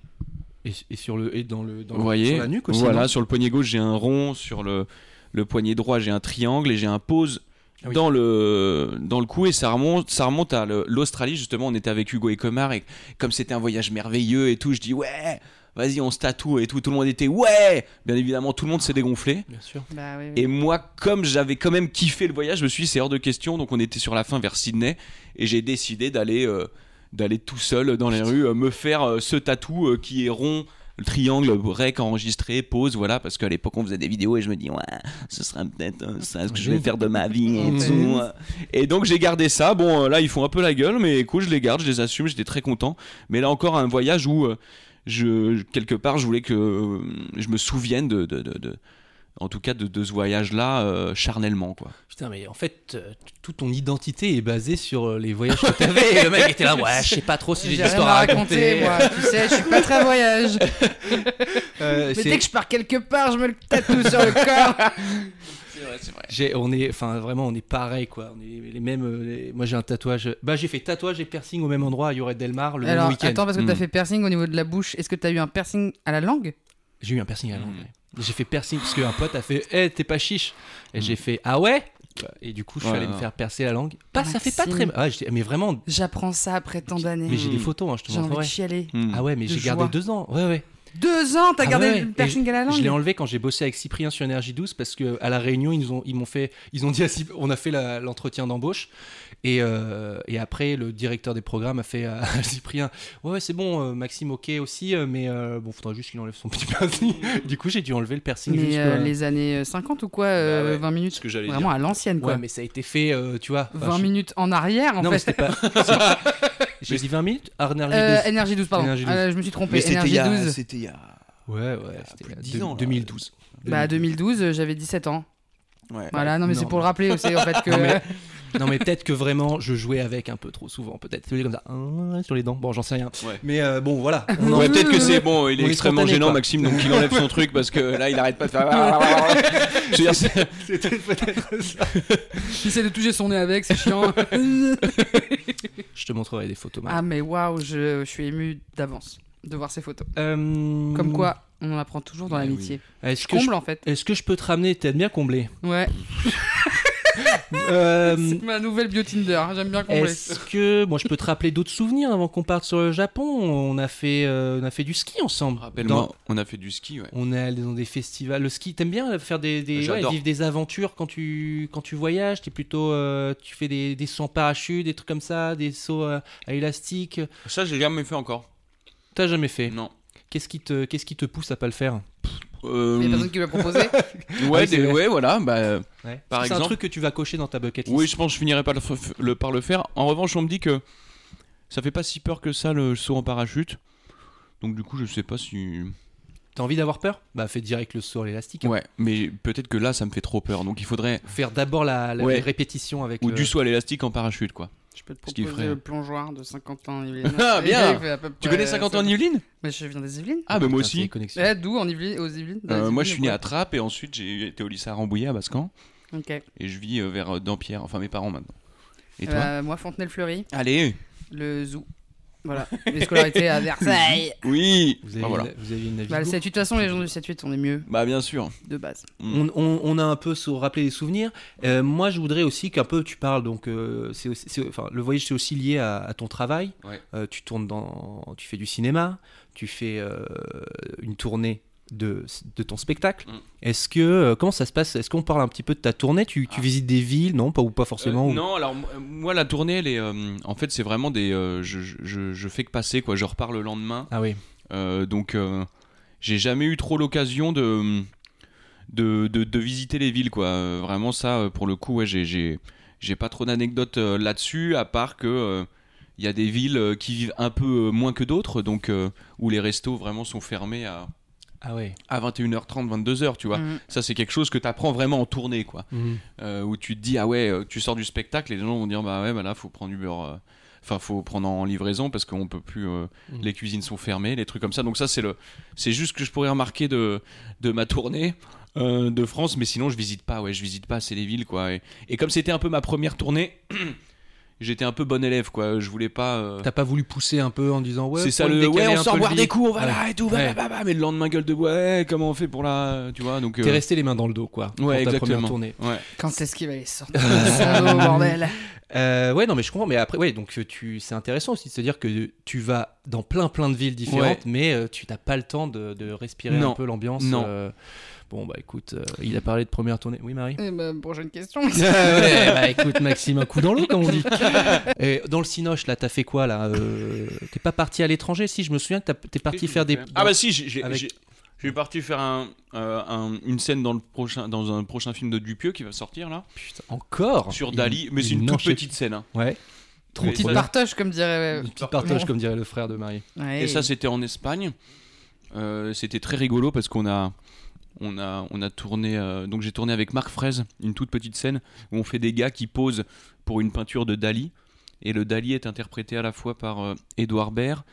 Et, et sur le et dans le dans Vous le- voyez sur la nuque aussi. Voilà, sur le poignet gauche, j'ai un rond. Sur le, le poignet droit, j'ai un triangle. Et j'ai un pause Ah oui. dans, le, dans le cou. Et ça remonte, ça remonte à l'Australie, justement. On était avec Hugo et Comar. Et comme c'était un voyage merveilleux et tout, je dis ouais, vas-y, on se tatoue et tout. Tout le monde était ouais. Bien évidemment, tout le monde s'est dégonflé. Bien sûr. Bah oui. oui. Et moi, comme j'avais quand même kiffé le voyage, je me suis dit, c'est hors de question. Donc, on était sur la fin vers Sydney. Et j'ai décidé d'aller euh, d'aller tout seul dans les rues, euh, me faire euh, ce tatou euh, qui est rond. Le triangle, rec enregistré, pause, voilà, parce qu'à l'époque on faisait des vidéos et je me dis, ouais, ce serait peut-être euh, ça ce que je vais faire de ma vie et tout. Et donc j'ai gardé ça. Bon, là ils font un peu la gueule, mais écoute, je les garde, je les assume, j'étais très content. Mais là encore, un voyage où euh, je, quelque part, je voulais que euh, je me souvienne de, de, de- de- en tout cas, de, de ce voyage-là euh, charnellement, quoi. Putain, mais en fait, euh, toute ton identité est basée sur euh, les voyages que t'avais. Et le mec était là, ouais, je sais pas trop si j'ai des histoires à raconter, raconter. moi. Tu sais, je suis pas très voyage. <laughs> Euh, Mais dès que je pars quelque part, je me le tatoue sur le corps. C'est vrai, c'est vrai. J'ai, on est, enfin vraiment, on est pareil quoi. On est les mêmes. euh, les- Moi, j'ai un tatouage. Bah, j'ai fait tatouage et piercing au même endroit à Yoret Delmar le même Alors, week-end. attends, parce que t'as Hmm. fait piercing au niveau de la bouche. Est-ce que t'as eu un piercing à la langue? J'ai eu un piercing à la langue. Mm. ouais. J'ai fait piercing parce qu'un pote a fait, eh, t'es pas chiche. Et Mm. j'ai fait, ah ouais. Et du coup, je suis Ouais, allé me faire percer la langue. Pas, ça fait pas très. Maxime. Ah, j'étais- mais vraiment. J'apprends ça après tant d'années. Mais j'ai des Mm. photos, hein, je te J'ai envie de montrerai. chialer. Hmm. Ah ouais, mais De j'ai gardé joie. deux ans. Ouais, ouais. Deux ans, t'as Ah gardé ouais, le piercing à la langue. Je l'ai enlevé quand j'ai bossé avec Cyprien sur Énergie 12 parce que à la réunion ils nous ont ils m'ont fait ils ont dit à on a fait l'entretien d'embauche. Et, euh, et après le directeur des programmes a fait à, à Cyprien ouais, c'est bon euh, Maxime ok aussi euh, mais euh, bon faudra juste qu'il enlève son <laughs> petit piercing du coup j'ai dû enlever le piercing Mais euh, les années euh, 50 ou quoi Bah ouais, 20 minutes. ce que j'allais Vraiment à l'ancienne, quoi. ouais mais ça a été fait tu vois. Enfin, 20 je- minutes en arrière, en non fait. c'était pas <laughs> <laughs> j'ai dit 20 minutes Énergie Euh, 12 Énergie 12, pardon. Énergie 12. Ah, je me suis trompé. Mais c'était il y a. 12. C'était il y a. ouais ouais plus c'était de euh, 10 deux- ans, là. 2012 Bah 2012, euh, j'avais 17 ans. Ouais. Voilà, non mais non, c'est pour le rappeler aussi en fait <laughs> que Non, mais- non mais peut-être que vraiment je jouais avec un peu trop souvent peut-être comme ça hein, sur les dents bon j'en sais rien Ouais. mais euh, bon voilà <laughs> on en- Ouais, peut-être que c'est bon, il est extrêmement gênant, quoi. Maxime, donc il enlève son truc parce que là il arrête pas de faire. <laughs> Je veux dire, c'est- C'était peut-être ça. j'essaie de toucher son nez avec, c'est chiant. <laughs> Je te montrerai des photos. Marie. Ah, mais waouh, je, je suis ému d'avance de voir ces photos. Euh, Comme quoi, on en apprend toujours dans Ouais, l'amitié. Je je, comble en fait. est-ce que je peux te ramener? T'es bien comblé. Ouais, <laughs> Euh, c'est ma nouvelle bio Tinder, hein, j'aime bien combler. Est-ce que moi je peux te rappeler d'autres souvenirs avant qu'on parte sur le Japon? On a fait euh, on a fait du ski ensemble. Rappelle-moi, Dans- on a fait du ski, ouais. On est allé dans des festivals. Le ski, t'aimes bien faire des, des ouais, vivre des aventures quand tu quand tu voyages? T'es plutôt euh, tu fais des, des sauts en parachute, des trucs comme ça, des sauts euh, à élastique? Ça, j'ai jamais fait encore. T'as jamais fait? Non. Qu'est-ce qui te qu'est-ce qui te pousse à pas le faire? Euh, Il y a personne qui l'a proposé. <laughs> ouais, des- ouais, voilà. Bah, Ouais. Par C'est un exemple- truc que tu vas cocher dans ta bucket list. oui, je pense que je finirai par le, f- le- par le faire. En revanche, on me dit que ça fait pas si peur que ça le saut en parachute. Donc du coup, je sais pas si. T'as envie d'avoir peur? Bah fais direct le saut à l'élastique. hein. Ouais, mais peut-être que là, ça me fait trop peur. Donc il faudrait Faire d'abord la, la Ouais. répétition avec ou le- du saut à l'élastique en parachute, quoi. Je peux te proposer ferait- le plongeoir de 50 ans en Yvelines. <laughs> Ah, bien. Tu connais 50 ans en ça. Yvelines? Mais je viens des Yvelines. Ah, bah moi aussi. Eh, d'où en Yvelines Aux Yvelines Euh, moi, je suis né à Trappes et ensuite j'ai été au lycée à Rambouillet à Bascan Ok. et je vis euh, vers euh, Dampierre, enfin mes parents maintenant. Et toi? Euh, moi, Fontenay-le-Fleury, Allez le zoo. Voilà. Les scolarités à Versailles. <laughs> Oui Vous avez, Ah, voilà. vous avez une Bah, le Navigo 7-8, de toute façon, les gens du 7-8, on est mieux Bah bien sûr. de base. on, on- on a un peu se rappeler des souvenirs. Euh, moi, je voudrais aussi qu'un peu tu parles. Donc, euh, c'est enfin, le voyage, c'est aussi lié à, à ton travail. Ouais. Euh, tu tournes dans, tu fais du cinéma, tu fais euh, une tournée de, de ton spectacle. Mm. Est-ce que euh, comment ça se passe? Est-ce qu'on parle un petit peu de ta tournée? Tu, tu Ah. visites des villes, non? Pas ou pas forcément Euh, ou- Non, alors m- moi la tournée, elle est, euh, en fait, c'est vraiment des, euh, je, je, je fais que passer quoi. Je repars le lendemain, Ah oui. Euh, donc euh, j'ai jamais eu trop l'occasion de, de, de, de visiter les villes quoi. Euh, vraiment ça, euh, pour le coup, ouais, j'ai, j'ai, pas trop d'anecdotes euh, là-dessus, à part que euh, il y a des villes euh, qui vivent un peu euh, moins que d'autres, donc euh, où les restos vraiment sont fermés à, Ah ouais. à 21h30, 22h, tu vois. Mhm. Ça, c'est quelque chose que tu apprends vraiment en tournée, quoi. Mhm. Euh, où tu te dis, ah ouais, euh, tu sors du spectacle et les gens vont dire, bah ouais, bah là, faut prendre du beurre. euh, Enfin, faut prendre en livraison parce qu'on peut plus. euh, Mhm. Les cuisines sont fermées, les trucs comme ça. Donc, ça, c'est le. C'est juste ce que je pourrais remarquer de, de ma tournée euh, de France. Mais sinon, je visite pas, ouais, je visite pas assez les villes, quoi. Et, et comme c'était un peu ma première tournée. <clears throat> J'étais un peu bon élève, quoi. Je voulais pas. euh, T'as pas voulu pousser un peu en disant ouais. c'est ça le. Ouais, on sort boire des coups, on va Ouais. là et tout. Ouais. bah, bah, bah, mais le lendemain, gueule de bois, ouais, comment on fait pour la. Tu vois, donc. euh, T'es resté les mains dans le dos quoi. pour Ouais, ta première exactement. tournée. Ouais. Quand est-ce qu'il va les sortir <laughs> dos, bordel? Euh, ouais, non, mais je comprends. Mais après, ouais, donc euh, tu, c'est intéressant aussi de se dire que tu vas dans plein plein de villes différentes, Ouais. mais euh, tu n'as pas le temps de, de respirer un peu l'ambiance. Non. Bon, bah écoute, euh, il a parlé de première tournée. Oui, Marie Eh ben, prochaine question. <laughs> ouais, bah écoute, Maxime, un coup dans l'eau, comme on dit. Et dans le Cinoche, là, t'as fait quoi là euh, T'es pas parti à l'étranger Si, je me souviens que t'as- t'es parti faire des. Ah bah si, j'ai, j'ai, Avec- j'ai- je suis parti faire un, euh, un- une scène dans, le prochain, dans un prochain film de Dupieux qui va sortir là, Putain, encore sur Il- Dali, mais c'est une toute petite scène. hein. Ouais. Trop Petite partage, comme dirait. Une petite partage, comme dirait le frère de Marie. Ouais. Et ça, c'était en Espagne. Euh, c'était très rigolo parce qu'on a, on a, on a tourné. euh, donc j'ai tourné avec Marc Fraise, une toute petite scène où on fait des gars qui posent pour une peinture de Dali. Et le Dali est interprété à la fois par euh, Édouard Baird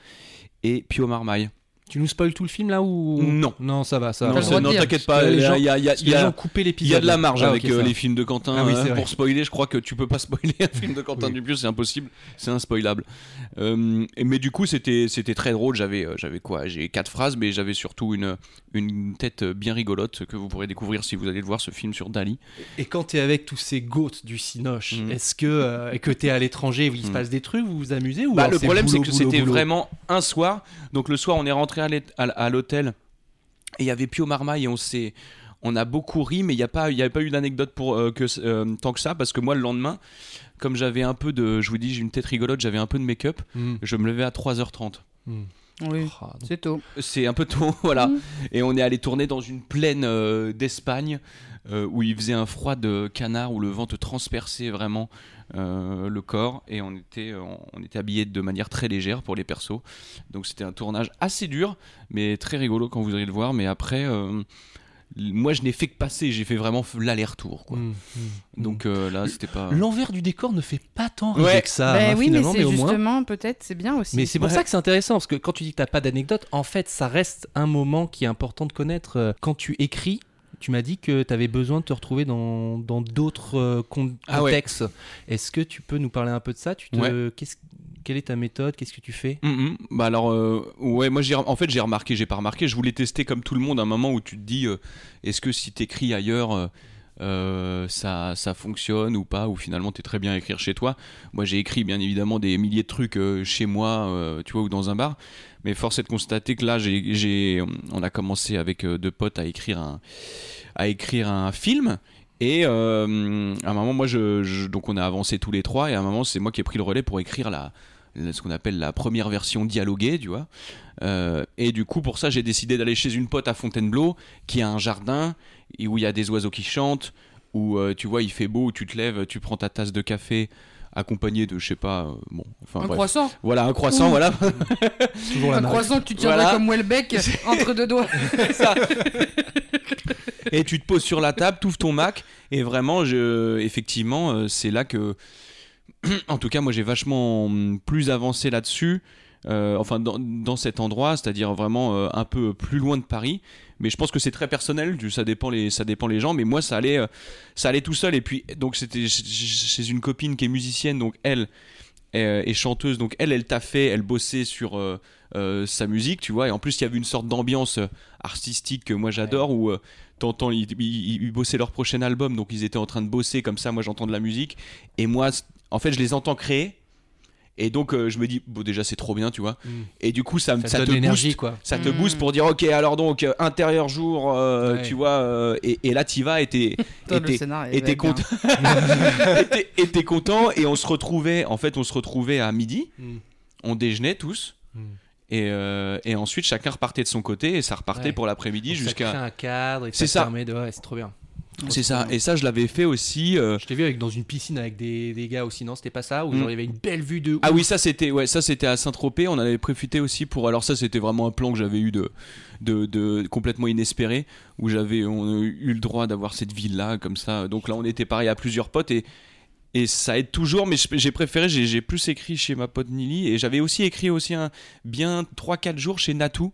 et Pio Marmaille. Tu nous spoil tout le film là ou Non. Non, ça va, ça Non, va. non, t'inquiète pas, il y a, y a- il y a- y a- Il y de la marge Ah, avec euh, les films de Quentin. Ah oui, c'est vrai. pour spoiler, je crois que tu peux pas <laughs> spoiler un film de Quentin Oui. Dupieux, c'est impossible, c'est inspoilable. Euh, mais du coup, c'était c'était très drôle. J'avais euh, j'avais quoi? J'ai quatre phrases, mais j'avais surtout une une tête bien rigolote que vous pourrez découvrir si vous allez le voir ce film sur Dali. Et quand t'es avec tous ces goats du Cinoche, Mhm. est-ce que euh, et que t'es à l'étranger, il se Mhm. passe des trucs, vous vous amusez ou Bah, le problème, c'est que c'était vraiment un soir. Donc le soir, on est rentré à l'hôte- à à l'hôtel et il y avait Pio Marmaille et on s'est on a beaucoup ri, mais il n'y a pas, il y avait pas eu d'anecdote pour euh, que euh, tant que ça, parce que moi le lendemain, comme j'avais un peu de, je vous dis, j'ai une tête rigolote, j'avais un peu de make-up, Mhm. je me levais à 3h30. Mhm. Oui, Ah, donc- c'est tôt. C'est un peu tôt, <laughs> voilà. Mhm. Et on est allé tourner dans une plaine euh, d'Espagne euh, où il faisait un froid de canard, où le vent te transperçait vraiment euh, le corps. Et on était, on était habillés de manière très légère pour les persos. Donc c'était un tournage assez dur, mais très rigolo quand vous allez le voir. Mais après, euh, moi je n'ai fait que passer, j'ai fait vraiment l'aller-retour. quoi. Mhm. Mhm. Donc euh, là, c'était pas. l'envers du décor ne fait pas tant rêver Ouais. que ça. Ben hein, oui, mais c'est au moins. justement, peut-être, c'est bien aussi. Mais c'est pour Ouais. ça que c'est intéressant, parce que quand tu dis que t'as pas d'anecdote, en fait, ça reste un moment qui est important de connaître. Quand tu écris, tu m'as dit que tu avais besoin de te retrouver dans dans d'autres euh, Ah ouais. contextes. Est-ce que tu peux nous parler un peu de ça? Tu te, qu'est-ce- Quelle est ta méthode? Qu'est-ce que tu fais? Mhm. Bah alors, euh, ouais, moi j'ai, en fait j'ai remarqué, j'ai pas remarqué, je voulais tester comme tout le monde un moment où tu te dis, euh, est-ce que si t'écris ailleurs, euh, ça, ça fonctionne ou pas, ou finalement t'es très bien à écrire chez toi. Moi j'ai écrit bien évidemment des milliers de trucs euh, chez moi, euh, tu vois, ou dans un bar, mais force est de constater que là j'ai, on a commencé avec deux potes à écrire un, à écrire un film. Et à un moment, moi, je, donc on a avancé tous les trois, et à un moment, c'est moi qui ai pris le relais pour écrire la, ce qu'on appelle la première version dialoguée, tu vois. Et du coup, pour ça, j'ai décidé d'aller chez une pote à Fontainebleau, qui a un jardin, et où il y a des oiseaux qui chantent, où euh, tu vois, il fait beau, où tu te lèves, tu prends ta tasse de café, accompagné de, je sais pas, euh, bon, enfin Un bref. croissant Voilà, un croissant, Ouh. voilà. <laughs> Toujours la Un marque. croissant que tu tiendrais Voilà. comme Welbeck <laughs> entre deux doigts. <laughs> et tu te poses sur la table, t'ouvres ton Mac, et vraiment, je, effectivement, euh, c'est là que, <clears throat> en tout cas, moi, j'ai vachement hum, plus avancé là-dessus. Euh, enfin, dans, dans cet endroit, c'est-à-dire vraiment euh, un peu plus loin de Paris. Mais je pense que c'est très personnel, du- ça dépend les, ça dépend les gens. Mais moi, ça allait, euh, ça allait tout seul. Et puis, donc, c'était chez- une copine qui est musicienne, donc elle est, est chanteuse, donc elle, elle taffait, elle bossait sur sa musique, tu vois. Et en plus, il y avait une sorte d'ambiance artistique que moi j'adore, où t'entends, ils, ils, ils bossaient leur prochain album, donc ils étaient en train de bosser comme ça. Moi, j'entends de la musique, et moi, en fait, je les entends créer. Et donc, euh, je me dis, bon, déjà, c'est trop bien, tu vois. Mm. Et du coup, ça, me- Ça, ça te te booste quoi. ça te Mm. booste pour dire ok alors donc euh, intérieur jour euh, Ouais. tu vois euh, et, et là t'y vas et t'es <laughs> content <laughs> et t'es- content et on se retrouvait en fait on se retrouvait à midi Mm. on déjeunait tous et, euh, et ensuite chacun repartait de son côté et ça repartait Ouais. pour l'après-midi Donc, Ça crée jusqu'à un cadre et C'est ça, ça. permet de. Ouais, c'est trop bien. C'est ça et ça je l'avais fait aussi euh, Je t'ai vu avec dans une piscine avec des, des gars aussi, non C'était pas ça Où Mm. genre il y avait une belle vue de. Ah oui, ça c'était ouais, ça c'était à Saint-Tropez, on avait profité aussi pour alors ça c'était vraiment un plan que j'avais eu de, de, de complètement inespéré où j'avais on a eu le droit d'avoir cette ville là comme ça. Donc là on était pareil à plusieurs potes et et ça aide toujours mais j'ai préféré j'ai plus écrit chez ma pote Nili et j'avais aussi écrit aussi un bien 3 4 jours chez Natou.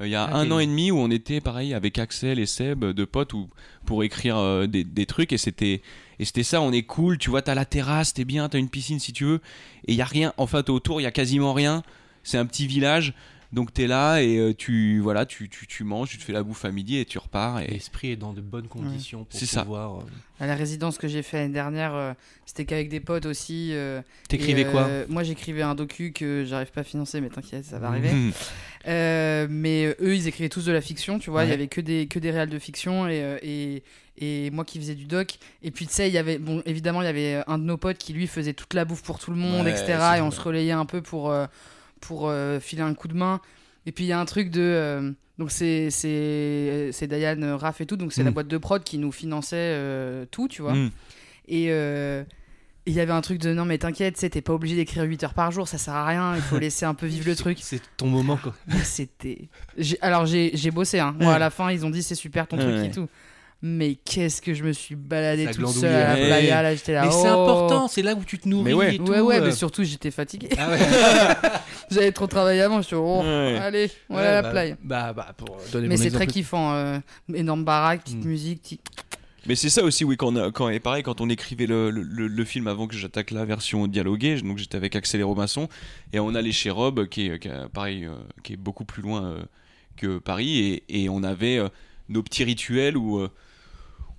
Euh, Il y a Ah, un an et demi où on était pareil avec Axel et Seb de potes où, pour écrire euh, des, des trucs et c'était et c'était ça on est cool tu vois t'as la terrasse t'es bien t'as une piscine si tu veux et il y a rien enfin t'es autour il y a quasiment rien c'est un petit village donc t'es là et euh, tu voilà tu, tu, tu manges tu te fais la bouffe à midi et tu repars et L'esprit est dans de bonnes conditions pour C'est ça. pouvoir. euh, À la résidence que j'ai fait l'année dernière, euh, c'était qu'avec des potes aussi. euh, T'écrivais quoi euh, Moi, j'écrivais un docu que j'arrive pas à financer, mais t'inquiète, ça va <laughs> arriver. Mais eux, ils écrivaient tous de la fiction, tu vois. Il y Ouais. avait que des, que des réals de fiction et, et, et moi qui faisais du doc. Et puis, tu sais, il y avait, bon, évidemment, il y avait un de nos potes qui, lui, faisait toute la bouffe pour tout le monde, Ouais, etc. Et on ça. se relayait un peu pour, euh, pour euh, filer un coup de main. Et puis, il y a un truc de. euh, donc, c'est c'est c'est Diane, euh, Raph et tout. Donc, c'est la Mm. boîte de prod qui nous finançait tout, tu vois. Mhm. Et il y avait un truc de non, mais t'inquiète, tu sais, t'es pas obligé d'écrire 8 heures par jour, ça sert à rien, il faut <laughs> laisser un peu vivre le truc. C'est ton moment quoi. C'était. j'ai- Alors j'ai j'ai bossé, hein. Moi à la fin, ils ont dit c'est super ton truc Ouais. et tout. Mais qu'est-ce que je me suis baladé toute glandouillait. seule à la playa, là j'étais là. Mais c'est oh. important, c'est là où tu te nourris. Mais ouais. et tout, Ouais, ouais, euh. mais surtout j'étais fatigué. Ah ouais. <laughs> J'avais trop travaillé avant, je suis oh, Ouais. allez, voilà Ouais, la bah, playa. Bah, bah, pour donner Mais c'est très kiffant, euh, énorme baraque, petite Mm. musique, petit- Mais c'est ça aussi, oui, quand, quand, et pareil, quand on écrivait le, le, le- le film avant que j'attaque la version dialoguée, donc j'étais avec Axel et Robinson, et on allait chez Rob, qui est, qui est, pareil, euh, qui est beaucoup plus loin euh, que Paris, et, et on avait euh, nos petits rituels où euh,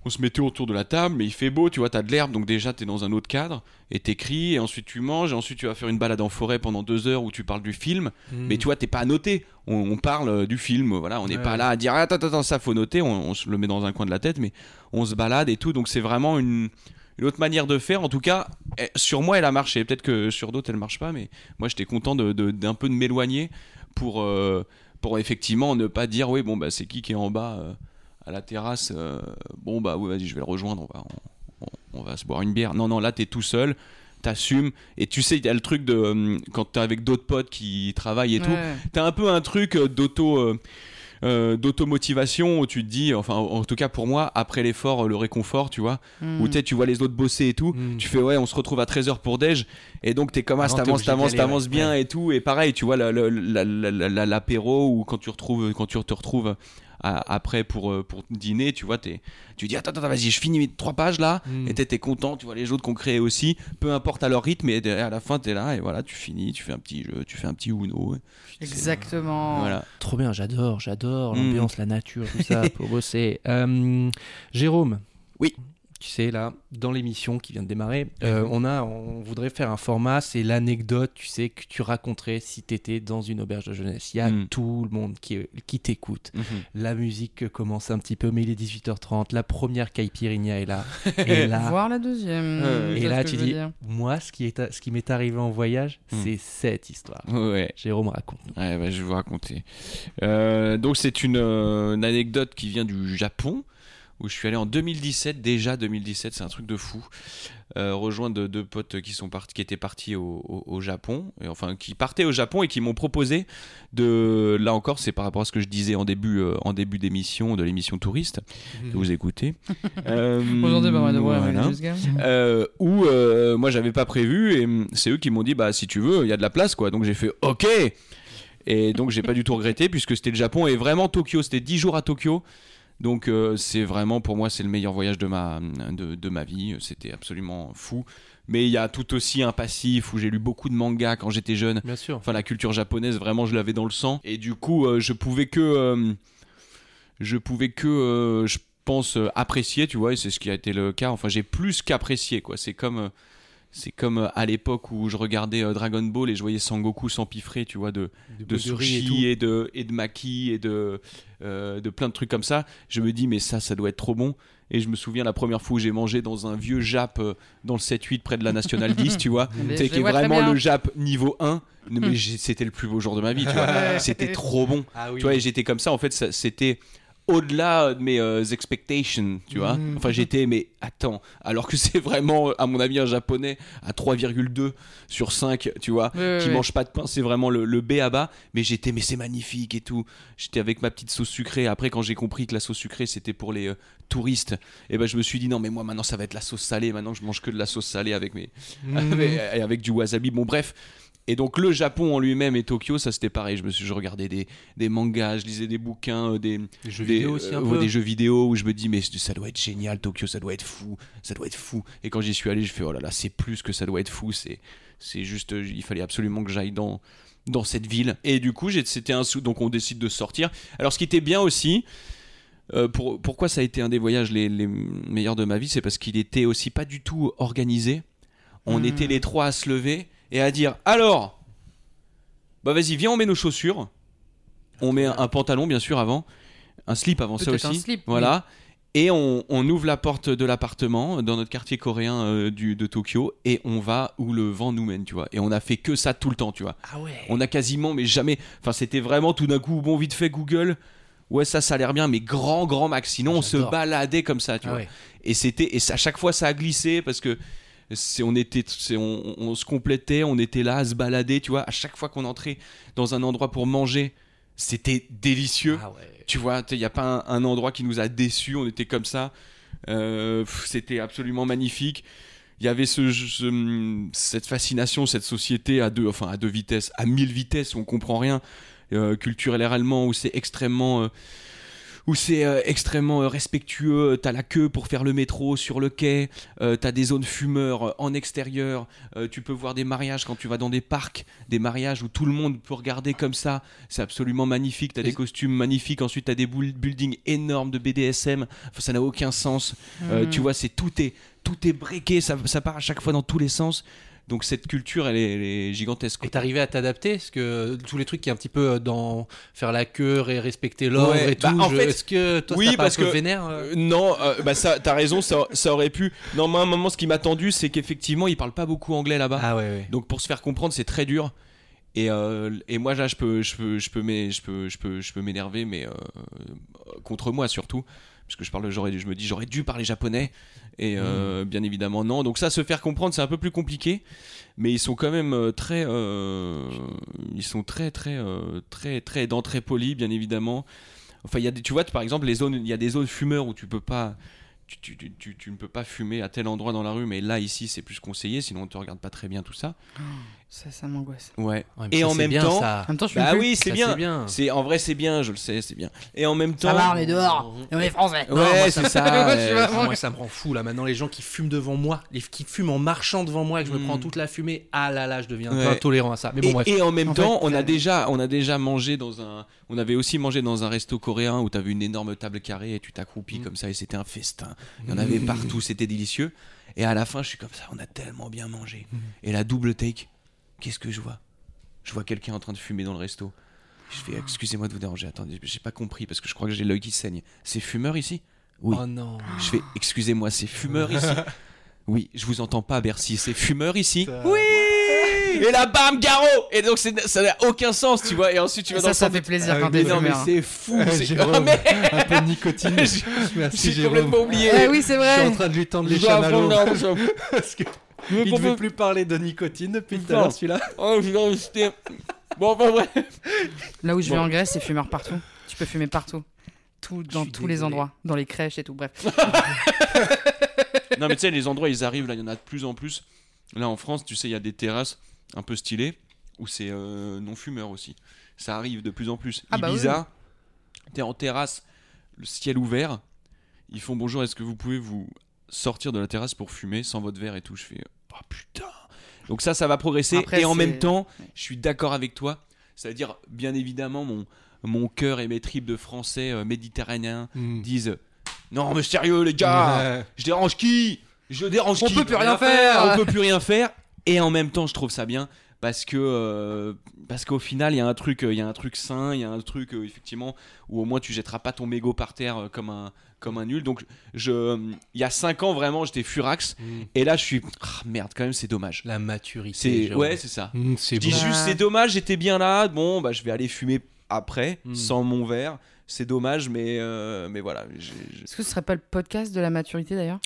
on se mettait autour de la table, mais il fait beau, tu vois, t'as de l'herbe, donc déjà t'es dans un autre cadre, et t'écris, et ensuite tu manges, et ensuite tu vas faire une balade en forêt pendant deux heures où tu parles du film, Mm. mais tu vois, t'es pas à noter. On, on parle euh, du film, voilà. On n'est Ouais, pas là à dire attends, attends, ça faut noter. On, on se le met dans un coin de la tête, mais on se balade et tout. Donc c'est vraiment une, une autre manière de faire. En tout cas, eh, sur moi, elle a marché. Peut-être que sur d'autres, elle marche pas, mais moi, j'étais content de- de- d'un peu de m'éloigner pour, euh, pour effectivement ne pas dire oui, bon, bah c'est qui qui est en bas euh, à la terrasse. euh, bon, bah oui, vas-y, je vais le rejoindre. On va, on, on- on va se boire une bière. Non, non, là, t'es tout seul. T'assumes et tu sais il y a le truc de euh, quand t'es avec d'autres potes qui travaillent et tout Ouais. T'as un peu un truc euh, d'auto euh, euh, d'automotivation où tu te dis enfin en tout cas pour moi après l'effort le réconfort tu vois Mm. où tu vois les autres bosser et tout Mm. tu fais ouais on se retrouve à 13h pour déj et donc t'es comme ah t'avances t'avances t'avances ouais. bien et tout et pareil tu vois la- la- la- la- la- l'apéro ou quand tu retrouves quand tu te retrouves à- après pour, euh, pour dîner, tu vois, t'es- tu dis attends, attends, vas-y, je finis mes trois pages là, Mm. et t'es content, tu vois les autres qu'on crée aussi, peu importe à leur rythme, et à la fin t'es là, et voilà, tu finis, tu fais un petit jeu, tu fais un petit Uno. Exactement. Voilà. Trop bien, j'adore, j'adore Mm. l'ambiance, la nature, tout ça, <laughs> pour bosser. Euh, Jérôme. Oui. Tu sais, là, dans l'émission qui vient de démarrer, euh, on, a, on voudrait faire un format, c'est l'anecdote, tu sais, que tu raconterais si tu étais dans une auberge de jeunesse. Il y a Mm. tout le monde qui, qui t'écoute. La musique commence un petit peu, mais il est 18h30. La première caipirinha est là. <laughs> Et là, Voir la deuxième. Euh, et là tu dis, dire. moi, ce qui est- ce qui m'est arrivé en voyage, Mm. c'est cette histoire. Ouais. Jérôme. Ouais, bah, je vais vous raconter. Euh, donc c'est une, euh, une anecdote qui vient du Japon, où je suis allé en 2017, déjà 2017, c'est un truc de fou. Euh, rejoindre deux potes qui sont partis, qui étaient partis au, au- au Japon, et enfin qui partaient au Japon et qui m'ont proposé de, là encore, c'est par rapport à ce que je disais en début, euh, en début d'émission, de l'émission touriste que vous écoutez. <laughs> Euh, Aujourd'hui, mais voilà. Euh, où euh, moi j'avais pas prévu et c'est eux qui m'ont dit bah si tu veux il y a de la place quoi. Donc j'ai fait ok. Et donc j'ai pas du tout regretté puisque c'était le Japon et vraiment Tokyo. C'était 10 jours à Tokyo donc euh, c'est vraiment pour moi c'est le meilleur voyage de ma, de, de ma vie c'était absolument fou mais il y a tout aussi un passif où j'ai lu beaucoup de mangas quand j'étais jeune Bien sûr. Enfin, la culture japonaise, vraiment, je l'avais dans le sang. Et du coup, euh, je pouvais que. euh, je pouvais que. je pense apprécier, tu vois, et c'est ce qui a été le cas. Enfin, j'ai plus qu'apprécié, quoi. C'est comme. C'est comme euh, à l'époque où je regardais euh, Dragon Ball et je voyais Sangoku s'empiffrer, tu vois, de, de sushi et, de, et de maki et de, euh, de plein de trucs comme ça. Je me dis, mais ça, ça doit être trop bon. Et je me souviens la première fois où j'ai mangé dans un vieux Jap dans le 7-8 près de la National 10, <laughs> tu vois. C'est qui est vraiment le Jap niveau 1. Mais j'ai- c'était le plus beau jour de ma vie, tu vois. <laughs> C'était trop bon. Ah oui. Tu vois, et j'étais comme ça, en fait, c'était au-delà de mes euh, expectations, tu vois. Mhm. Enfin, j'étais, mais attends, alors que c'est vraiment, à mon avis, un japonais à 3,2 sur 5, tu vois, qui mange pas de pain, c'est vraiment le, le B à bas. Mais j'étais, mais c'est magnifique et tout. J'étais avec ma petite sauce sucrée. Après, quand j'ai compris que la sauce sucrée, c'était pour les euh, touristes, et ben je me suis dit, non, mais moi, maintenant, ça va être la sauce salée. Maintenant, je mange que de la sauce salée avec mes, <laughs> avec, avec du wasabi. Bon, bref. Et donc le Japon en lui-même et Tokyo, ça c'était pareil. Je me suis, je regardais des, des mangas, je lisais des bouquins, euh, des, Des jeux des, vidéo aussi un euh, peu. des jeux vidéo où je me dis mais ça doit être génial Tokyo, ça doit être fou, ça doit être fou. Et quand j'y suis allé, je fais oh là là, c'est plus que ça doit être fou. C'est, c'est juste, euh, il fallait absolument que j'aille dans dans cette ville. Et du coup, c'était un sou. Donc on décide de sortir. Alors ce qui était bien aussi. euh, pour, pourquoi ça a été un des voyages les, les meilleurs de ma vie, c'est parce qu'il était aussi pas du tout organisé. On Hmm. était les trois à se lever et à dire alors, bah vas-y, viens, on met nos chaussures. On met un, un pantalon, bien sûr, avant. Un slip avant ça aussi. un slip, voilà. Et on, on ouvre la porte de l'appartement dans notre quartier coréen euh, du, de Tokyo et on va où le vent nous mène, tu vois. Et on a fait que ça tout le temps, tu vois. Ah ouais. On a quasiment, mais jamais. Enfin, c'était vraiment tout d'un coup, bon, vite fait, Google. Ouais, ça, ça a l'air bien, mais grand, grand max. Sinon, on se baladait comme ça, tu Ah vois. ouais. Et c'était, et à chaque fois, ça a glissé parce que c'est, on était, on, on se complétait, on était là à se balader, tu vois. À chaque fois qu'on entrait dans un endroit pour manger, c'était délicieux. Ah ouais. Tu vois, il n'y a pas un, un endroit qui nous a déçus, on était comme ça. Euh, c'était absolument magnifique. Il y avait ce, ce- cette fascination, cette société à deux, enfin à deux vitesses, à mille vitesses, où on comprend rien, euh, culturellement, où c'est extrêmement, euh, où c'est euh, extrêmement euh, respectueux. T'as la queue pour faire le métro sur le quai. Euh, T'as des zones fumeurs euh, en extérieur. Euh, tu peux voir des mariages quand tu vas dans des parcs, des mariages où tout le monde peut regarder comme ça. C'est absolument magnifique. T'as des costumes magnifiques. Ensuite, t'as des buildings énormes de BDSM. Enfin, ça n'a aucun sens. Euh, tu vois, c'est tout est tout est. Ça, ça part à chaque fois dans tous les sens. Donc cette culture, elle est, elle est gigantesque. quoi. Et t'arrivais à t'adapter? Parce que tous les trucs qui est un petit peu euh, dans faire la queue et respecter l'ordre Ouais, et tout, bah, en je- fait, est-ce que toi oui, pas parce que- vénère euh? non, euh, bah ça, t'as raison, ça, ça aurait pu. Non, moi, à un moment, ce qui m'a tendu, c'est qu'effectivement, ils parlent pas beaucoup anglais là-bas. Ah ouais, ouais. Donc pour se faire comprendre, c'est très dur. Et, euh, et moi là, je peux, je peux, je peux, je peux, je peux, je peux m'énerver, mais euh, contre moi surtout, parce que je parle, j'aurais, je me dis, j'aurais dû parler japonais. Et euh, bien évidemment non. Donc ça, se faire comprendre, c'est un peu plus compliqué, mais ils sont quand même euh, très, euh, ils sont très, très, euh, très, très dents très polis, bien évidemment. Enfin, il y a des, tu vois, par exemple, les zones, il y a des zones fumeurs où tu peux pas. Tu, tu, tu, tu- tu ne peux pas fumer à tel endroit dans la rue, mais là, ici, c'est plus conseillé, sinon on te regarde pas très bien tout ça. Ça, ça m'angoisse. Ouais. Et ça, en même bien, temps, ça. En même temps, je fume bah oui, c'est bien. c'est bien. C'est en vrai, c'est bien. Je le sais, c'est bien. Et en même temps, Ça va, on est dehors. Et on est français. Non, moi, Ouais, ça ça. Moi, je ouais. suis vraiment- Moi, ça me rend fou là. Maintenant, les gens qui fument devant moi, les qui fument en marchant devant moi et que je me prends toute la fumée, ah là là, je deviens Ouais. intolérant à ça. Mais bon, et, bref. et en même En temps, fait, on a euh, déjà, on a déjà mangé dans un, on avait aussi mangé dans un resto coréen où tu avais une énorme table carrée et tu t'accroupis Mm. comme ça et c'était un festin. Il y en avait partout, c'était délicieux. Et à la fin, je suis comme ça, on a tellement bien mangé. Et la double take, qu'est-ce que je vois? Je vois quelqu'un en train de fumer dans le resto. Je fais, excusez-moi de vous déranger, attendez, j'ai pas compris parce que je crois que j'ai l'œil qui saigne. C'est fumeur ici? Oui. Oh non. Je fais, excusez-moi, c'est fumeur ici? <laughs> Oui, je vous entends pas, Bercy, c'est fumeur ici? Oui Et là, bam, Garo Et donc, ça n'a aucun sens, tu vois. Et ensuite, tu vas dans Ça, ça fait plaisir Ah quand t'es non, mais c'est fou. <laughs> Ah, <laughs> mais un peu de nicotine. J'ai- Merci j'ai complètement oublié. Eh oui, c'est Je suis en vrai. train de lui tendre les chamallows. Parce que Mais il devait peu- plus parler de nicotine depuis tout à l'heure celui-là. Oh, je rester- Bon, enfin, bref. Là où je vais en Grèce, c'est fumeur partout. Tu peux fumer partout. Tout, dans tous les endroits. Dans les crèches et tout. Bref. <laughs> Non, mais tu sais, les endroits, ils arrivent, là, il y en a de plus en plus. Là, en France, tu sais, il y a des terrasses un peu stylées où c'est euh, non-fumeur aussi. Ça arrive de plus en plus. Ah bah Ibiza, t'es en terrasse, le ciel ouvert. Ils font bonjour, est-ce que vous pouvez vous sortir de la terrasse pour fumer sans votre verre et tout Je fais, oh putain. Donc ça, ça va progresser. Après, et en même temps, je suis d'accord avec toi. C'est-à-dire, bien évidemment, mon, mon cœur et mes tripes de français euh, méditerranéens disent Non, mais sérieux, les gars, Ouais. je dérange qui? Je dérange On qui? peut plus rien faire. On peut plus rien faire. Et en même temps, je trouve ça bien parce que euh, parce qu'au final, il y a un truc, euh, il y a un truc sain, il y a un truc euh, effectivement où au moins tu jetteras pas ton mégot par terre euh, comme un comme un nul. Donc je, il y a 5 ans vraiment, j'étais furax Mm. et là je suis ah, merde quand même, c'est dommage. La maturité. C'est ouais, c'est ça. Mm, c'est Je dis juste c'est dommage, j'étais bien là. Bon, bah je vais aller fumer après Mm. sans mon verre. C'est dommage, mais euh, mais voilà. j'ai- j'ai- Est-ce que ce serait pas le podcast de la maturité d'ailleurs?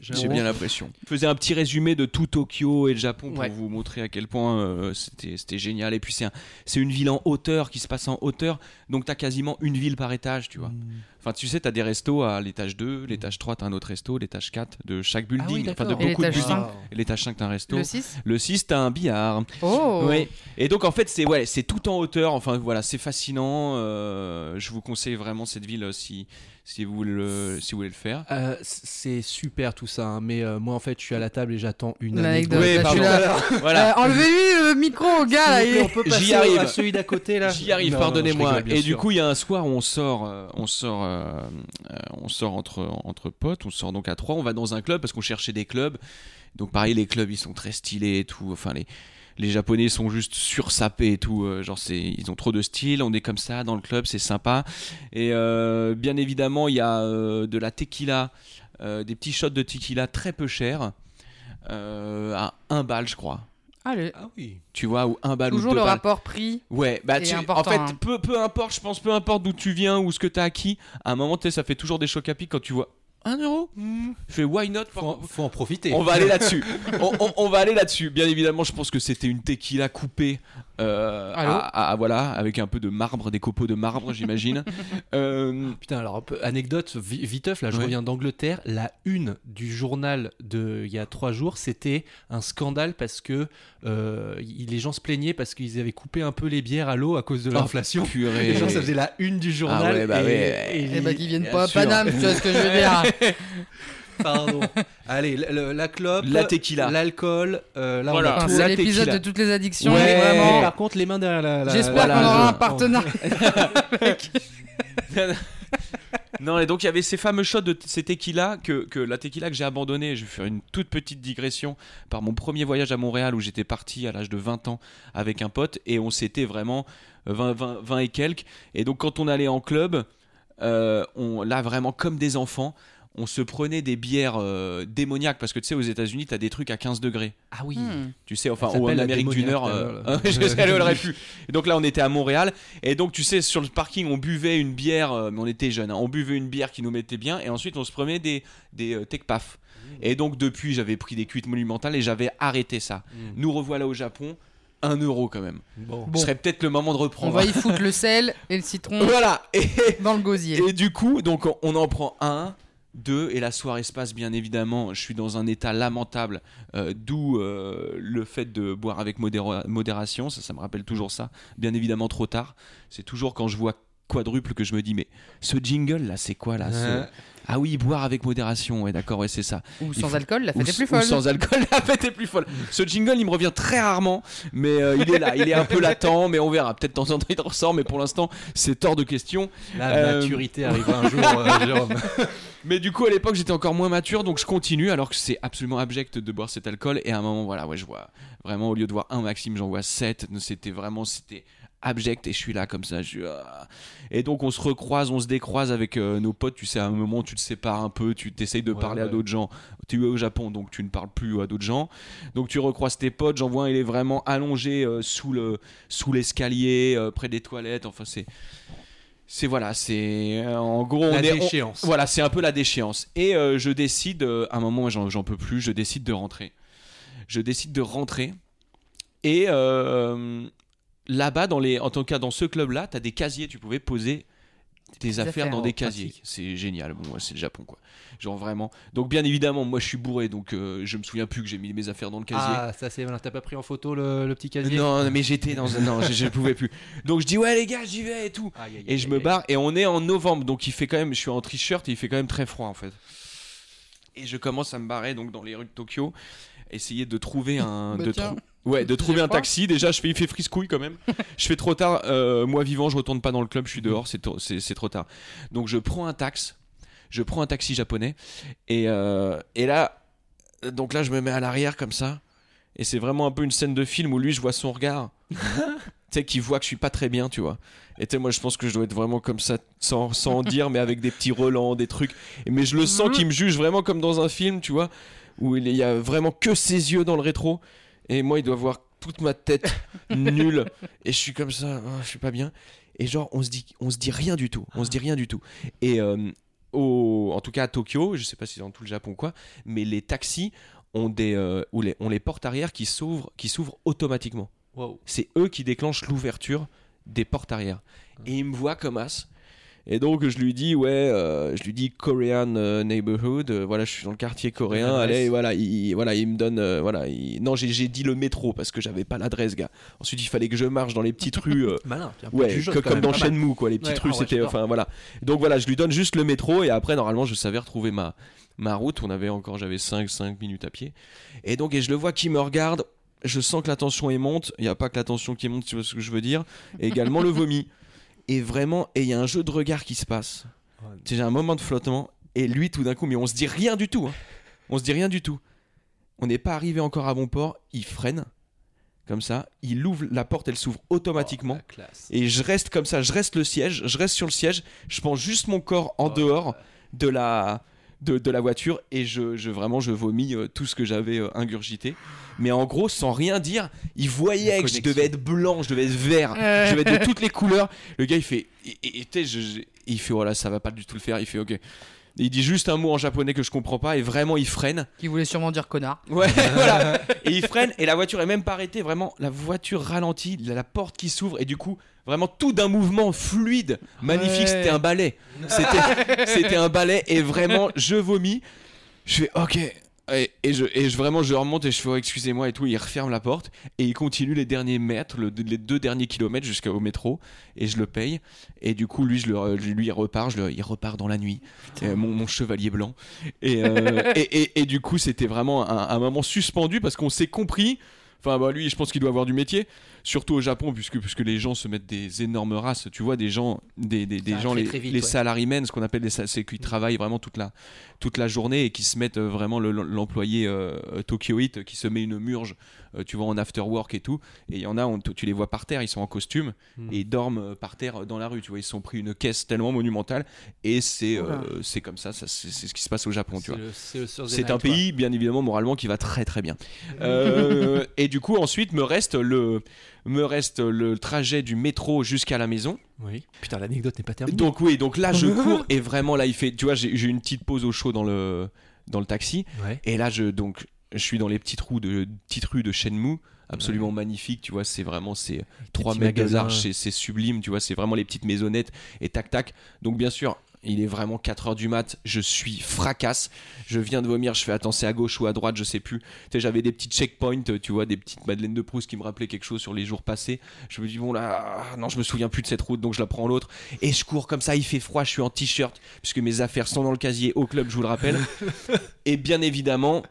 J'ai bien l'impression. Je faisais un petit résumé de tout Tokyo et le Japon pour Ouais. vous montrer à quel point euh, c'était c'était génial. Et puis c'est un- c'est une ville en hauteur qui se passe en hauteur, donc t'as quasiment une ville par étage, tu vois. Mm. Enfin, tu sais, t'as des restos à l'étage 2, l'étage 3, t'as un autre resto, l'étage 4 de chaque Ah oui, building, enfin de beaucoup de buildings. l'étage 5, t'as un resto. Le 6 Le 6, t'as un billard. Oh Ouais. Et donc en fait c'est ouais, c'est tout en hauteur. Enfin voilà, c'est fascinant. Euh, je vous conseille vraiment cette ville euh, si si vous voulez le, si vous voulez le faire. Euh, c'est super tout ça, hein, mais euh, moi en fait je suis à la table et j'attends une anecdote. <laughs> Voilà. Euh, Enlevez-lui le micro au gars là. J'y arrive. à celui d'à côté là. J'y arrive, pardonnez-moi. Et du coup, il y a un soir où on sort, euh, on sort, euh, euh, on sort entre entre potes. On sort donc à trois. On va dans un club parce qu'on cherchait des clubs. Donc pareil, les clubs ils sont très stylés et tout. Enfin les les Japonais sont juste sursapés et tout. euh, genre c'est ils ont trop de style. On est comme ça dans le club, c'est sympa. Et euh, bien évidemment, il y a euh, de la tequila, des petits shots de tequila très peu chers. à un bal, je crois. Allez. Ah oui. Tu vois, ou un bal ou Toujours deux le balles. rapport prix. Ouais, bah tu, en fait, hein. peu, peu importe, je pense, peu importe d'où tu viens ou ce que t'as acquis, à un moment, tu sais, ça fait toujours des chocs à pic quand tu vois 1 euro. Je fais why not? Faut, en- faut en profiter. On va aller là-dessus. <laughs> on, on- on va aller là-dessus. Bien évidemment, je pense que c'était une tequila coupée. Euh, Allô à- à- voilà, avec un peu de marbre, des copeaux de marbre, j'imagine. <laughs> Euh, Putain, alors, peu- anecdote vi- viteuf, là, je Ouais. reviens d'Angleterre. La une du journal de il y a trois jours, c'était un scandale parce que euh, y- les gens se plaignaient parce qu'ils avaient coupé un peu les bières à l'eau à cause de l'inflation. purée. Et genre, ça faisait la une du journal. Ah ouais, bah et, ouais. et- Eh bah qu'ils viennent pas à. Paname, tu vois ce que je veux dire. <laughs> Pardon. <laughs> Allez, le- le- la clope, La tequila. l'alcool. euh, là, Voilà. on a Enfin, tout. c'est la l'épisode tequila. de toutes les addictions. Ouais. Vraiment. Par contre, les mains derrière la. la- J'espère voilà, qu'on aura un partenariat. <laughs> <laughs> non, et donc il y avait ces fameux shots de t- ces tequila que, que la tequila que j'ai abandonné. Je vais faire une toute petite digression par mon premier voyage à Montréal où j'étais parti à l'âge de 20 ans avec un pote et on s'était vraiment euh, 20, 20, 20 et quelques. Et donc quand on allait en club, euh, on, là vraiment comme des enfants, on se prenait des bières euh, démoniaques parce que tu sais aux États-Unis t'as des trucs à 15 degrés. Ah oui. Hmm. Tu sais, enfin, ou en Amérique du Nord. euh, là. <laughs> je sais, elle aurait pu. Et <laughs> donc là, on était à Montréal. Et donc, tu sais, sur le parking, on buvait une bière, euh, mais on était jeunes. hein, on buvait une bière qui nous mettait bien. Et ensuite, on se prenait des, des euh, tech paf. Et donc, depuis, j'avais pris des cuites monumentales et j'avais arrêté ça. Nous revoilà au Japon. Un euro quand même. Bon. Ce serait peut-être le moment de On reprendre. va y <laughs> foutre le sel et le citron Voilà. Et, dans le gosier. et du coup, donc, on- on en prend un, Deux, et la soirée se passe bien évidemment. Je suis dans un état lamentable, euh, d'où euh, le fait de boire avec modéra- modération. Ça, ça me rappelle toujours ça. Bien évidemment, trop tard. C'est toujours quand je vois quadruple que je me dis, mais ce jingle là, c'est quoi là. Ah oui, boire avec modération. Ouais, d'accord, ouais, c'est ça. Ou Il sans faut- alcool, la Ou, fête est plus ou folle. sans alcool, la fête est plus folle. Ce jingle, il me revient très rarement, mais euh, il est là, il est un peu latent, mais on verra. Peut-être de temps en temps il ressort, mais pour l'instant, c'est hors de question. La Euh, maturité arrivera un jour, euh, <laughs> Jérôme. Mais du coup, à l'époque, j'étais encore moins mature, donc je continue, alors que c'est absolument abject de boire cet alcool. Et à un moment, voilà, ouais, je vois vraiment, au lieu de voir un Maxime, j'en vois sept. C'était vraiment, c'était abject, et je suis là comme ça. Je suis, ah. Et donc, on se recroise, on se décroise avec euh, nos potes. Tu sais, à un moment, tu te sépares un peu, tu t'essayes de Ouais, parler à d'autres gens. Tu es au Japon, donc tu ne parles plus à d'autres gens. Donc, tu recroises tes potes. J'en vois un, il est vraiment allongé euh, sous le sous l'escalier, euh, près des toilettes. Enfin, c'est. C'est voilà, c'est euh, en gros on La est on- déchéance. voilà, c'est un peu la déchéance. Et euh, je décide, euh, à un moment, j'en j'en peux plus, je décide de rentrer. Je décide de rentrer. Et euh, là-bas, dans les, en tout cas dans ce club-là, tu as des casiers, tu pouvais poser tes affaires, affaires, dans des casiers. C'est génial. Bon, c'est le Japon, quoi. Genre vraiment. Donc, bien évidemment, moi, je suis bourré, donc euh, je me souviens plus que j'ai mis mes affaires dans le casier. Ah, ça c'est malin. T'as pas pris en photo le, le petit casier? Non, mais j'étais dans un. Non, je, je ne pouvais plus. Donc, je dis, ouais, les gars, j'y vais et tout. Aïe, aïe, Et aïe, je me barre et on est en novembre donc il fait quand même je suis en t-shirt et il fait quand même très froid en fait. Et je commence à me barrer donc dans les rues de Tokyo, essayer de trouver un <laughs> Bah de tiens. Ouais, de trouver un taxi. Déjà, je fais il fait friscouille quand même. <laughs> je fais trop tard euh, moi vivant, je retourne pas dans le club, je suis dehors, c'est trop- c'est c'est trop tard. Donc je prends un taxi. Je prends un taxi japonais et euh, et là donc là je me mets à l'arrière comme ça et c'est vraiment un peu une scène de film où lui je vois son regard. <laughs> tu sais qui voit que je suis pas très bien, tu vois. Et tu sais, moi, je pense que je dois être vraiment comme ça, sans, sans dire, mais avec des petits relents, des trucs. Et, mais je le sens qu'il me juge vraiment comme dans un film, tu vois, où il y a vraiment que ses yeux dans le rétro. Et moi, il doit voir toute ma tête nulle. <laughs> Et je suis comme ça, oh, je suis pas bien. Et genre, on se dit, on se dit rien du tout. On se dit rien du tout. Et euh, au, en tout cas à Tokyo, je sais pas si c'est dans tout le Japon ou quoi, mais les taxis ont des, euh, ou les, ont les portes arrière qui s'ouvrent, qui s'ouvrent automatiquement Wow. c'est eux qui déclenchent l'ouverture des portes arrière. Et il me voit comme as. Et donc je lui dis ouais, euh, je lui dis Korean euh, neighborhood, euh, voilà je suis dans le quartier coréen, allez voilà il, il- voilà il me donne voilà il- non j'ai dit le métro parce que j'avais pas l'adresse gars. Ensuite il fallait que je marche dans les petites <laughs> rues Malin. Ouais, comme même, dans. Shenmue, quoi. Les petites Ouais, rues, ah ouais, c'était. Enfin, voilà. Donc voilà, je lui donne juste le métro et après, normalement, je savais retrouver ma, ma route. On avait encore, j'avais 5, 5 minutes à pied. Et donc, et je le vois qui me regarde. Je sens que la tension est monte. Il n'y a pas que la tension qui monte, tu vois ce que je veux dire. Et également le vomi. Et vraiment, et il y a un jeu de regard qui se passe. Sais, J'ai un moment de flottement. Et lui, tout d'un coup, mais on se dit rien du tout. hein. On se dit rien du tout. On n'est pas arrivé encore à bon port. Il freine. Comme ça. Il ouvre la porte, elle s'ouvre automatiquement. Oh. Et je reste comme ça, je reste le siège, je reste sur le siège, je pense juste mon corps en dehors de la, de, de la voiture et je, je vraiment je vomis euh, tout ce que j'avais euh, ingurgité. Mais en gros, sans rien dire, il voyait La que je devais être blanc, je devais être vert, je devais être de <laughs> toutes les couleurs. Le gars il fait, et, et- et tu sais, je- je- il fait voilà, ça va pas du tout le faire, il fait ok. Il dit juste un mot en japonais que je comprends pas et vraiment il freine. Qui voulait sûrement dire connard. <laughs> Ouais, voilà. Et il freine et la voiture est même pas arrêtée. Vraiment, la voiture ralentit, la porte qui s'ouvre et du coup, vraiment tout d'un mouvement fluide, magnifique. Ouais. C'était un ballet. C'était, un ballet et <laughs> vraiment, je vomis. Je fais ok. Et, et je, et je vraiment je remonte et je fais oh, excusez-moi et tout. Il referme la porte et il continue les derniers mètres, le- les deux derniers kilomètres jusqu'au métro et je le paye. Et du coup, lui, je le, lui il repart, je le- il repart dans la nuit. Euh, mon, mon chevalier blanc. Et, euh, et, du coup, c'était vraiment un, un moment suspendu parce qu'on s'est compris. Enfin, bah, lui, je pense qu'il doit avoir du métier, surtout au Japon, puisque, puisque les gens se mettent des énormes races. Tu vois, des gens, des, des, gens très, les, très vite, les ouais. salarymen, ce qu'on appelle les c'est qu'ils travaillent vraiment toute la, toute la journée et qui se mettent euh, vraiment le- l'employé euh, Tokyoite qui se met une murge, euh, tu vois, en after work et tout. Et il y en a, on- tu les vois par terre, ils sont en costume Mhm. et ils dorment euh, par terre euh, dans la rue. Tu vois, ils sont pris une caisse tellement monumentale et c'est euh, c'est comme ça, ça c'est ce qui se passe au Japon, tu C'est vois. c'est un pays, bien évidemment, moralement, qui va très très bien. <laughs> Euh, et du coup, ensuite, me reste le, me reste le trajet du métro jusqu'à la maison. Oui. Putain, l'anecdote n'est pas terminée. Donc oui, donc là, je <laughs> cours et vraiment là, il fait, tu vois, j'ai une petite pause au chaud dans le dans le taxi. Ouais. Et là, je donc je suis dans les petites rues de petites rues de Shenmue, absolument magnifique. Tu vois, c'est vraiment c'est 3 petits mètres de c'est sublime. Tu vois, c'est vraiment les petites maisonnettes et tac tac. Donc bien sûr. Il est vraiment 4h du mat, je suis fracasse, je viens de vomir, je fais attends c'est à gauche ou à droite, je sais plus. Tu sais, j'avais des petits checkpoints, tu vois, des petites Madeleine de Proust qui me rappelaient quelque chose sur les jours passés. Je me dis bon là, non je me souviens plus de cette route, donc je la prends l'autre. Et je cours comme ça, il fait froid, je suis en t-shirt, puisque mes affaires sont dans le casier au club, je vous le rappelle. <laughs> Et bien évidemment,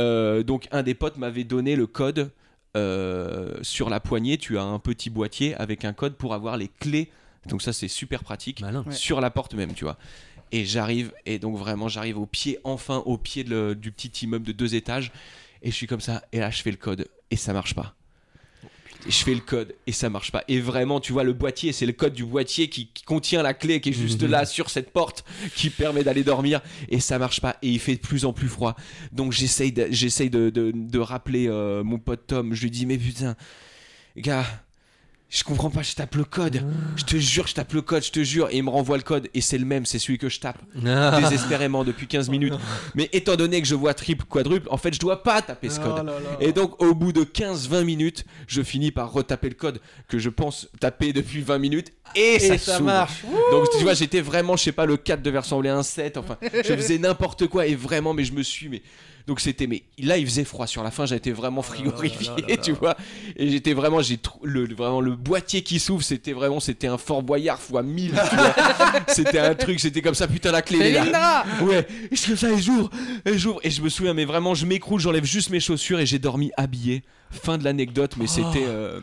euh, donc un des potes m'avait donné le code euh, sur la poignée, tu as un petit boîtier avec un code pour avoir les clés. Donc ça c'est super pratique Malin. Sur la porte même, tu vois. Et j'arrive et donc vraiment j'arrive au pied enfin au pied de le- du petit immeuble de deux étages et je suis comme ça et là je fais le code et ça marche pas. Et je fais le code et ça marche pas. Et vraiment, tu vois, le boîtier, c'est le code du boîtier qui, qui contient la clé qui est juste là sur cette porte qui permet d'aller dormir. Et ça marche pas. Et il fait de plus en plus froid. Donc j'essaye de, j'essaye de, de, de rappeler euh, mon pote Tom. Je lui dis, mais putain, gars, je comprends pas, je tape le code. Je te jure, je tape le code, je te jure. Et il me renvoie le code. Et c'est le même, c'est celui que je tape Ah. désespérément depuis 15 minutes. Mais étant donné que je vois triple, quadruple, en fait, je dois pas taper ce code. Et donc, au bout de 15-20 minutes, je finis par retaper le code que je pense taper depuis 20 minutes. Et, ça, ça marche. Donc, tu vois, j'étais vraiment, je sais pas, le 4 devait ressembler à un 7. Enfin, je <laughs> faisais n'importe quoi. Et vraiment, mais je me suis. Mais... Donc, c'était. Mais là, il faisait froid sur la fin. J'étais vraiment frigorifié, <laughs> tu vois. Et j'étais vraiment. j'ai le, vraiment le boîtier qui s'ouvre, c'était vraiment. C'était un Fort Boyard fois 1000. tu vois. <laughs> c'était un truc. C'était comme ça. Putain, la clé, est là. Ouais, et je comme ça, et j'ouvre, et j'ouvre, et je me souviens, mais vraiment, je m'écroule, j'enlève juste mes chaussures et j'ai dormi habillé. Fin de l'anecdote, mais c'était, euh,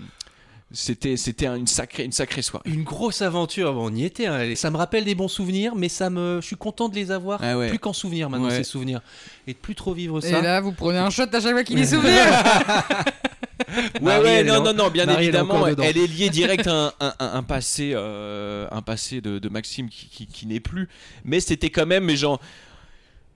c'était, c'était un- une sacrée, une sacrée soirée. Une grosse aventure, bon, on y était. hein. Ça me rappelle des bons souvenirs, mais ça me, je suis content de les avoir Ah ouais. plus qu'en souvenir maintenant Ouais. ces souvenirs et de plus trop vivre Et ça. là, vous prenez un shot à chaque fois qu'il est souvenir <laughs> Ouais, Marie, ouais, non, en- non, non, bien Marie, elle est évidemment, elle est liée direct à un, un- un- un passé, euh, un passé de, de Maxime qui, qui- qui n'est plus. Mais c'était quand même, mais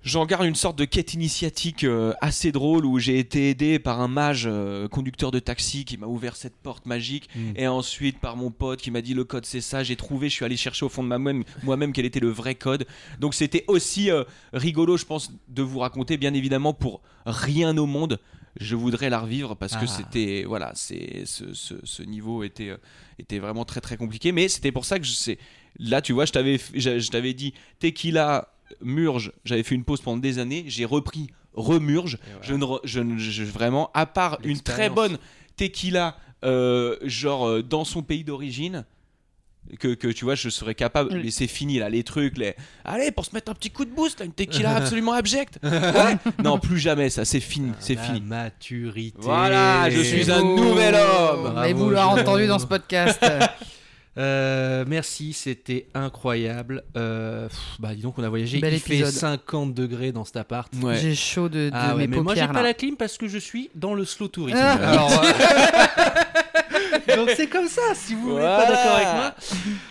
j'en, garde une sorte de quête initiatique euh, assez drôle où j'ai été aidé par un mage euh, conducteur de taxi qui m'a ouvert cette porte magique Mm. et ensuite par mon pote qui m'a dit le code c'est ça. J'ai trouvé, je suis allé chercher au fond de moi-même, moi-même quel était le vrai code. Donc c'était aussi euh, rigolo, je pense, de vous raconter, bien évidemment, pour rien au monde. Je voudrais la revivre parce que Ah. c'était voilà, c'est ce, ce- ce niveau était euh, était vraiment très très compliqué. Mais c'était pour ça que je sais. Là, tu vois, je t'avais je, je t'avais dit tequila Murge. J'avais fait une pause pendant des années. J'ai repris remurge. Je ne re- je, ne- je- vraiment à part une très bonne tequila euh, genre euh, dans son pays d'origine. Que, que, tu vois, je serais capable, Oui. mais c'est fini là, les trucs, les. Allez, pour se mettre un petit coup de boost, là, une tequila <laughs> absolument abjecte. Ouais. Non, plus jamais, ça, c'est fini, c'est La fini. maturité. Voilà, je suis un nouvel homme. Mais vous Jérôme. entendu dans ce podcast. <laughs> Euh, merci, c'était incroyable. Euh, pff, bah dis donc, on a voyagé. Bel Il fait épisode. 50 degrés dans cet appart. Ouais. J'ai chaud de, de Ah ouais, mes mais moi j'ai pas la clim parce que je suis dans le slow tourisme. Ah. Alors, <laughs> euh, donc c'est comme ça. Si vous n'êtes pas Voilà. d'accord avec moi.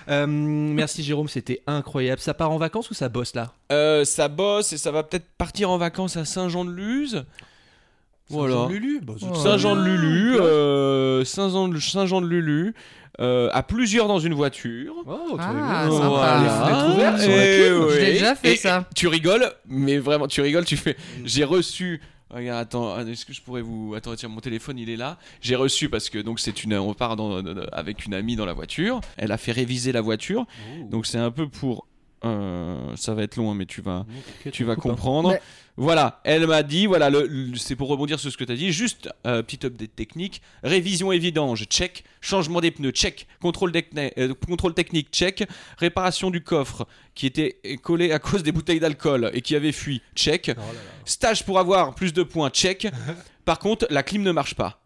Euh, merci Jérôme, c'était incroyable. Ça part en vacances ou ça bosse là? Euh, ça bosse et ça va peut-être partir en vacances à Saint-Jean-de-Luz. Voilà. Saint-Jean-de-Lulu? Bah, Oh. très Saint-Jean-de-Lulu, euh, Saint-Jean- Saint-Jean-de-Lulu, euh, à plusieurs dans une voiture. Oh, Ah, bien. sympa. Voilà. Les fenêtres ouvertes sur la Et. Je l'ai déjà fait, Et- ça. Tu rigoles, mais vraiment, tu rigoles, tu fais. J'ai reçu. Regarde, attends, est-ce que je pourrais vous. Attends, tiens, mon téléphone, il est là. J'ai reçu parce que donc c'est une. On part dans- dans- avec une amie dans la voiture. Elle a fait réviser la voiture. Donc c'est un peu pour. Euh, ça va être long, hein, mais tu vas, tu vas comprendre. Ouais. Voilà, elle m'a dit, voilà, le, le- c'est pour rebondir sur ce que tu as dit, juste euh, petit update technique, révision et vidange, check, changement des pneus, check, contrôle, euh, contrôle technique, check, réparation du coffre qui était collé à cause des bouteilles d'alcool et qui avait fui, check, stage pour avoir plus de points, check. <laughs> Par contre, la clim ne marche pas.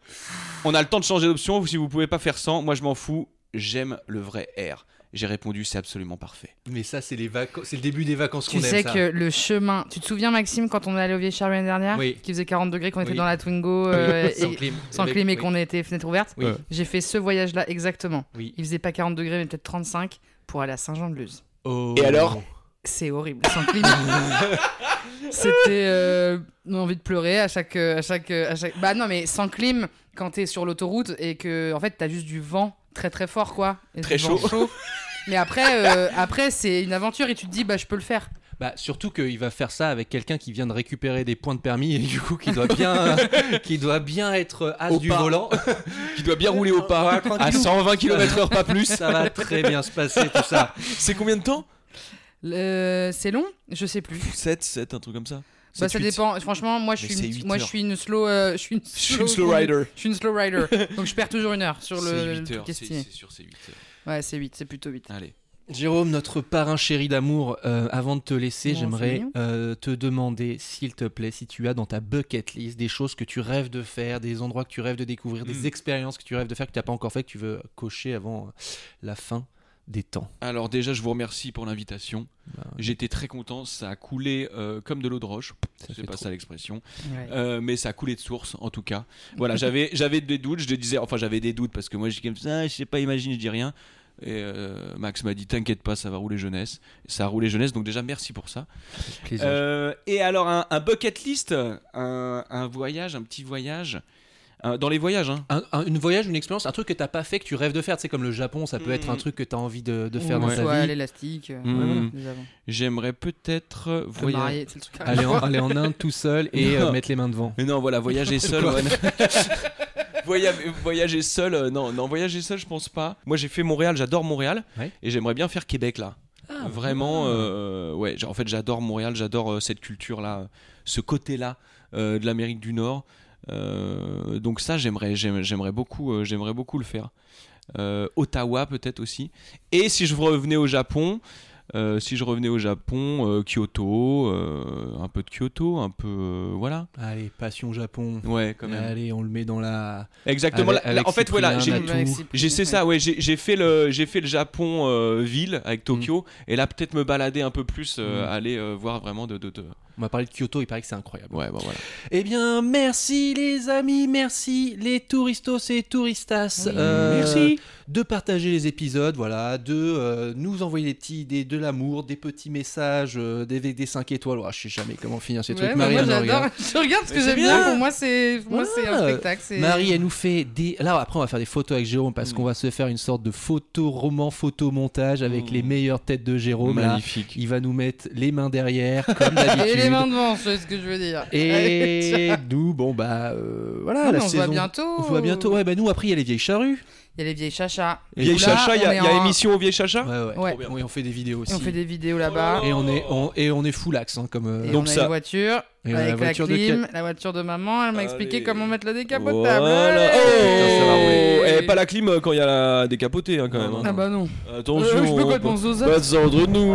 On a le temps de changer d'option, si vous pouvez pas faire sans, moi je m'en fous, j'aime le vrai air. J'ai répondu, c'est absolument parfait. Mais ça, c'est les vacances, c'est le début des vacances qu'on Tu aime. sais ça. que le chemin. Tu te souviens, Maxime, quand on est allé au Vieille Charles l'année dernière Oui. Qui faisait 40 degrés, qu'on était dans la Twingo euh, <laughs> sans et- clim, sans Avec- clim et oui. qu'on était fenêtre ouverte Oui. J'ai fait ce voyage-là exactement. Oui. Il faisait pas 40 degrés, mais peut-être 35 pour aller à Saint-Jean-de-Luz. Oh. Et alors? C'est horrible, sans clim. <laughs> C'était euh, envie de pleurer à chaque, à chaque, à chaque. Bah non, mais sans clim, quand t'es sur l'autoroute et que en fait t'as juste du vent très très fort quoi. Et Très vent chaud. Mais après, euh, après c'est une aventure et tu te dis bah je peux le faire. Bah, surtout qu'il va faire ça avec quelqu'un qui vient de récupérer des points de permis et du coup qui doit bien, <laughs> qui doit bien être as Au du pas. volant. <laughs> Qui doit bien rouler au pas, Ouais, à tranquillou. 120 km/h, pas <laughs> plus. Ça va très bien se passer tout ça. C'est combien de temps? Le- C'est long Je sais plus. 7, 7, un truc comme ça. Bah, 7, ça 8. dépend. Franchement, moi, je suis, une, moi, je heures. suis une slow, euh, je suis une Je suis une slow rider. <laughs> Je suis une slow rider. <laughs> Donc je perds toujours une heure sur le, le 8 truc heures, c'est sûr, c'est 8 heures. Ouais, c'est 8, c'est plutôt 8. Allez. Jérôme, notre parrain chéri d'amour, euh, avant de te laisser, j'aimerais euh, te demander, s'il te plaît, si tu as dans ta bucket list des choses que tu rêves de faire, des endroits que tu rêves de découvrir, Mm. des expériences que tu rêves de faire que tu n'as pas encore fait, que tu veux cocher avant euh, la fin des temps. Alors déjà, je vous remercie pour l'invitation. Bah, J'étais très content. Ça a coulé euh, comme de l'eau de roche. Ça C'est pas trop. ça l'expression. Ouais. Euh, mais ça a coulé de source, en tout cas. Voilà, <laughs> j'avais j'avais des doutes. Je te disais, enfin j'avais des doutes parce que moi je dis comme ça, je sais pas, imagine, je dis rien. Et euh, Max m'a dit, t'inquiète pas, ça va rouler jeunesse. Ça a roulé jeunesse, donc déjà merci pour ça. Euh, et alors un, un bucket list, un, un voyage, un petit voyage. Dans les voyages, hein. Un, un- une voyage, une expérience, un truc que t'as pas fait, que tu rêves de faire, tu sais, comme le Japon, ça peut être un Mm. truc que tu as envie de, de faire Ou dans soit ta à vie. l'élastique. euh, Mm. ouais, j'aimerais peut-être Le voyager. marié, c'est le truc à Aller en, <laughs> aller en Inde tout seul et euh, mettre les mains devant. Mais non, voilà, voyager seul. Ouais. <laughs> Voya- voyager seul, euh, non, non, voyager seul, je pense pas. Moi, j'ai fait Montréal, j'adore Montréal, Ouais. et j'aimerais bien faire Québec là. Ah, Vraiment, euh, ouais. En fait, j'adore Montréal, j'adore euh, cette culture là, ce côté-là euh, de l'Amérique du Nord. Euh, donc ça, j'aimerais, j'aime- j'aimerais beaucoup, euh, j'aimerais beaucoup le faire. Euh, Ottawa peut-être aussi. Et si je revenais au Japon. euh, si je revenais au Japon, euh, Kyoto, euh, un peu de Kyoto, un peu, euh, voilà. Allez, passion Japon. Ouais, quand même. Allez, on le met dans la. Exactement. Avec- en fait, voilà, j'ai, c'est ça. Ouais, j'ai, fait le, j'ai fait le Japon euh, ville avec Tokyo, et là peut-être me balader un peu plus, euh, Mm. aller euh, voir vraiment de, de, de- On m'a parlé de Kyoto, il paraît que c'est incroyable. Ouais, bon voilà. Eh bien, merci les amis, merci les touristos et touristas. Oui. Euh, Merci. De partager les épisodes, voilà, de euh, nous envoyer des petits, des, de l'amour, des petits messages, euh, des, des 5 étoiles. Oh, je sais jamais comment finir ces Ouais, trucs. Marie, moi regarde. <laughs> Je regarde ce que j'aime bien. bien. Pour moi, c'est pour moi, c'est un spectacle. c'est- Marie, elle nous fait des. Là, après, on va faire des photos avec Jérôme parce qu'on va se faire une sorte de photo roman, photo montage avec Mm. les meilleures têtes de Jérôme. là. Magnifique. Il va nous mettre les mains derrière, comme <laughs> d'habitude. Les mains devant, c'est ce que je veux dire. Et <laughs> nous, bon bah euh, voilà, Non, la on se saison. voit bientôt. On se voit bientôt. Ouais, bah nous après il y a les vieilles charrues. Il y a les vieilles chachas. Vieille Et là, Chacha, il y a, y en- émission au Vieille Chacha Ouais, ouais. Ouais. Trop bien. Oui, on fait des vidéos aussi. Et on fait des vidéos là-bas. Et on est, on, et on est full axe, hein, comme. euh, Et Donc on a ça- une voiture Et la avec la, voiture de clim, la voiture de maman. Elle m'a expliqué comment mettre le décapotable. Voilà. Oh, ça va rouler. Eh, pas la clim euh, quand il y a la décapotée hein, quand même. Ah hein. bah non. Attention. Euh, je peux on complètement peut zozote. Pas ça entre nous.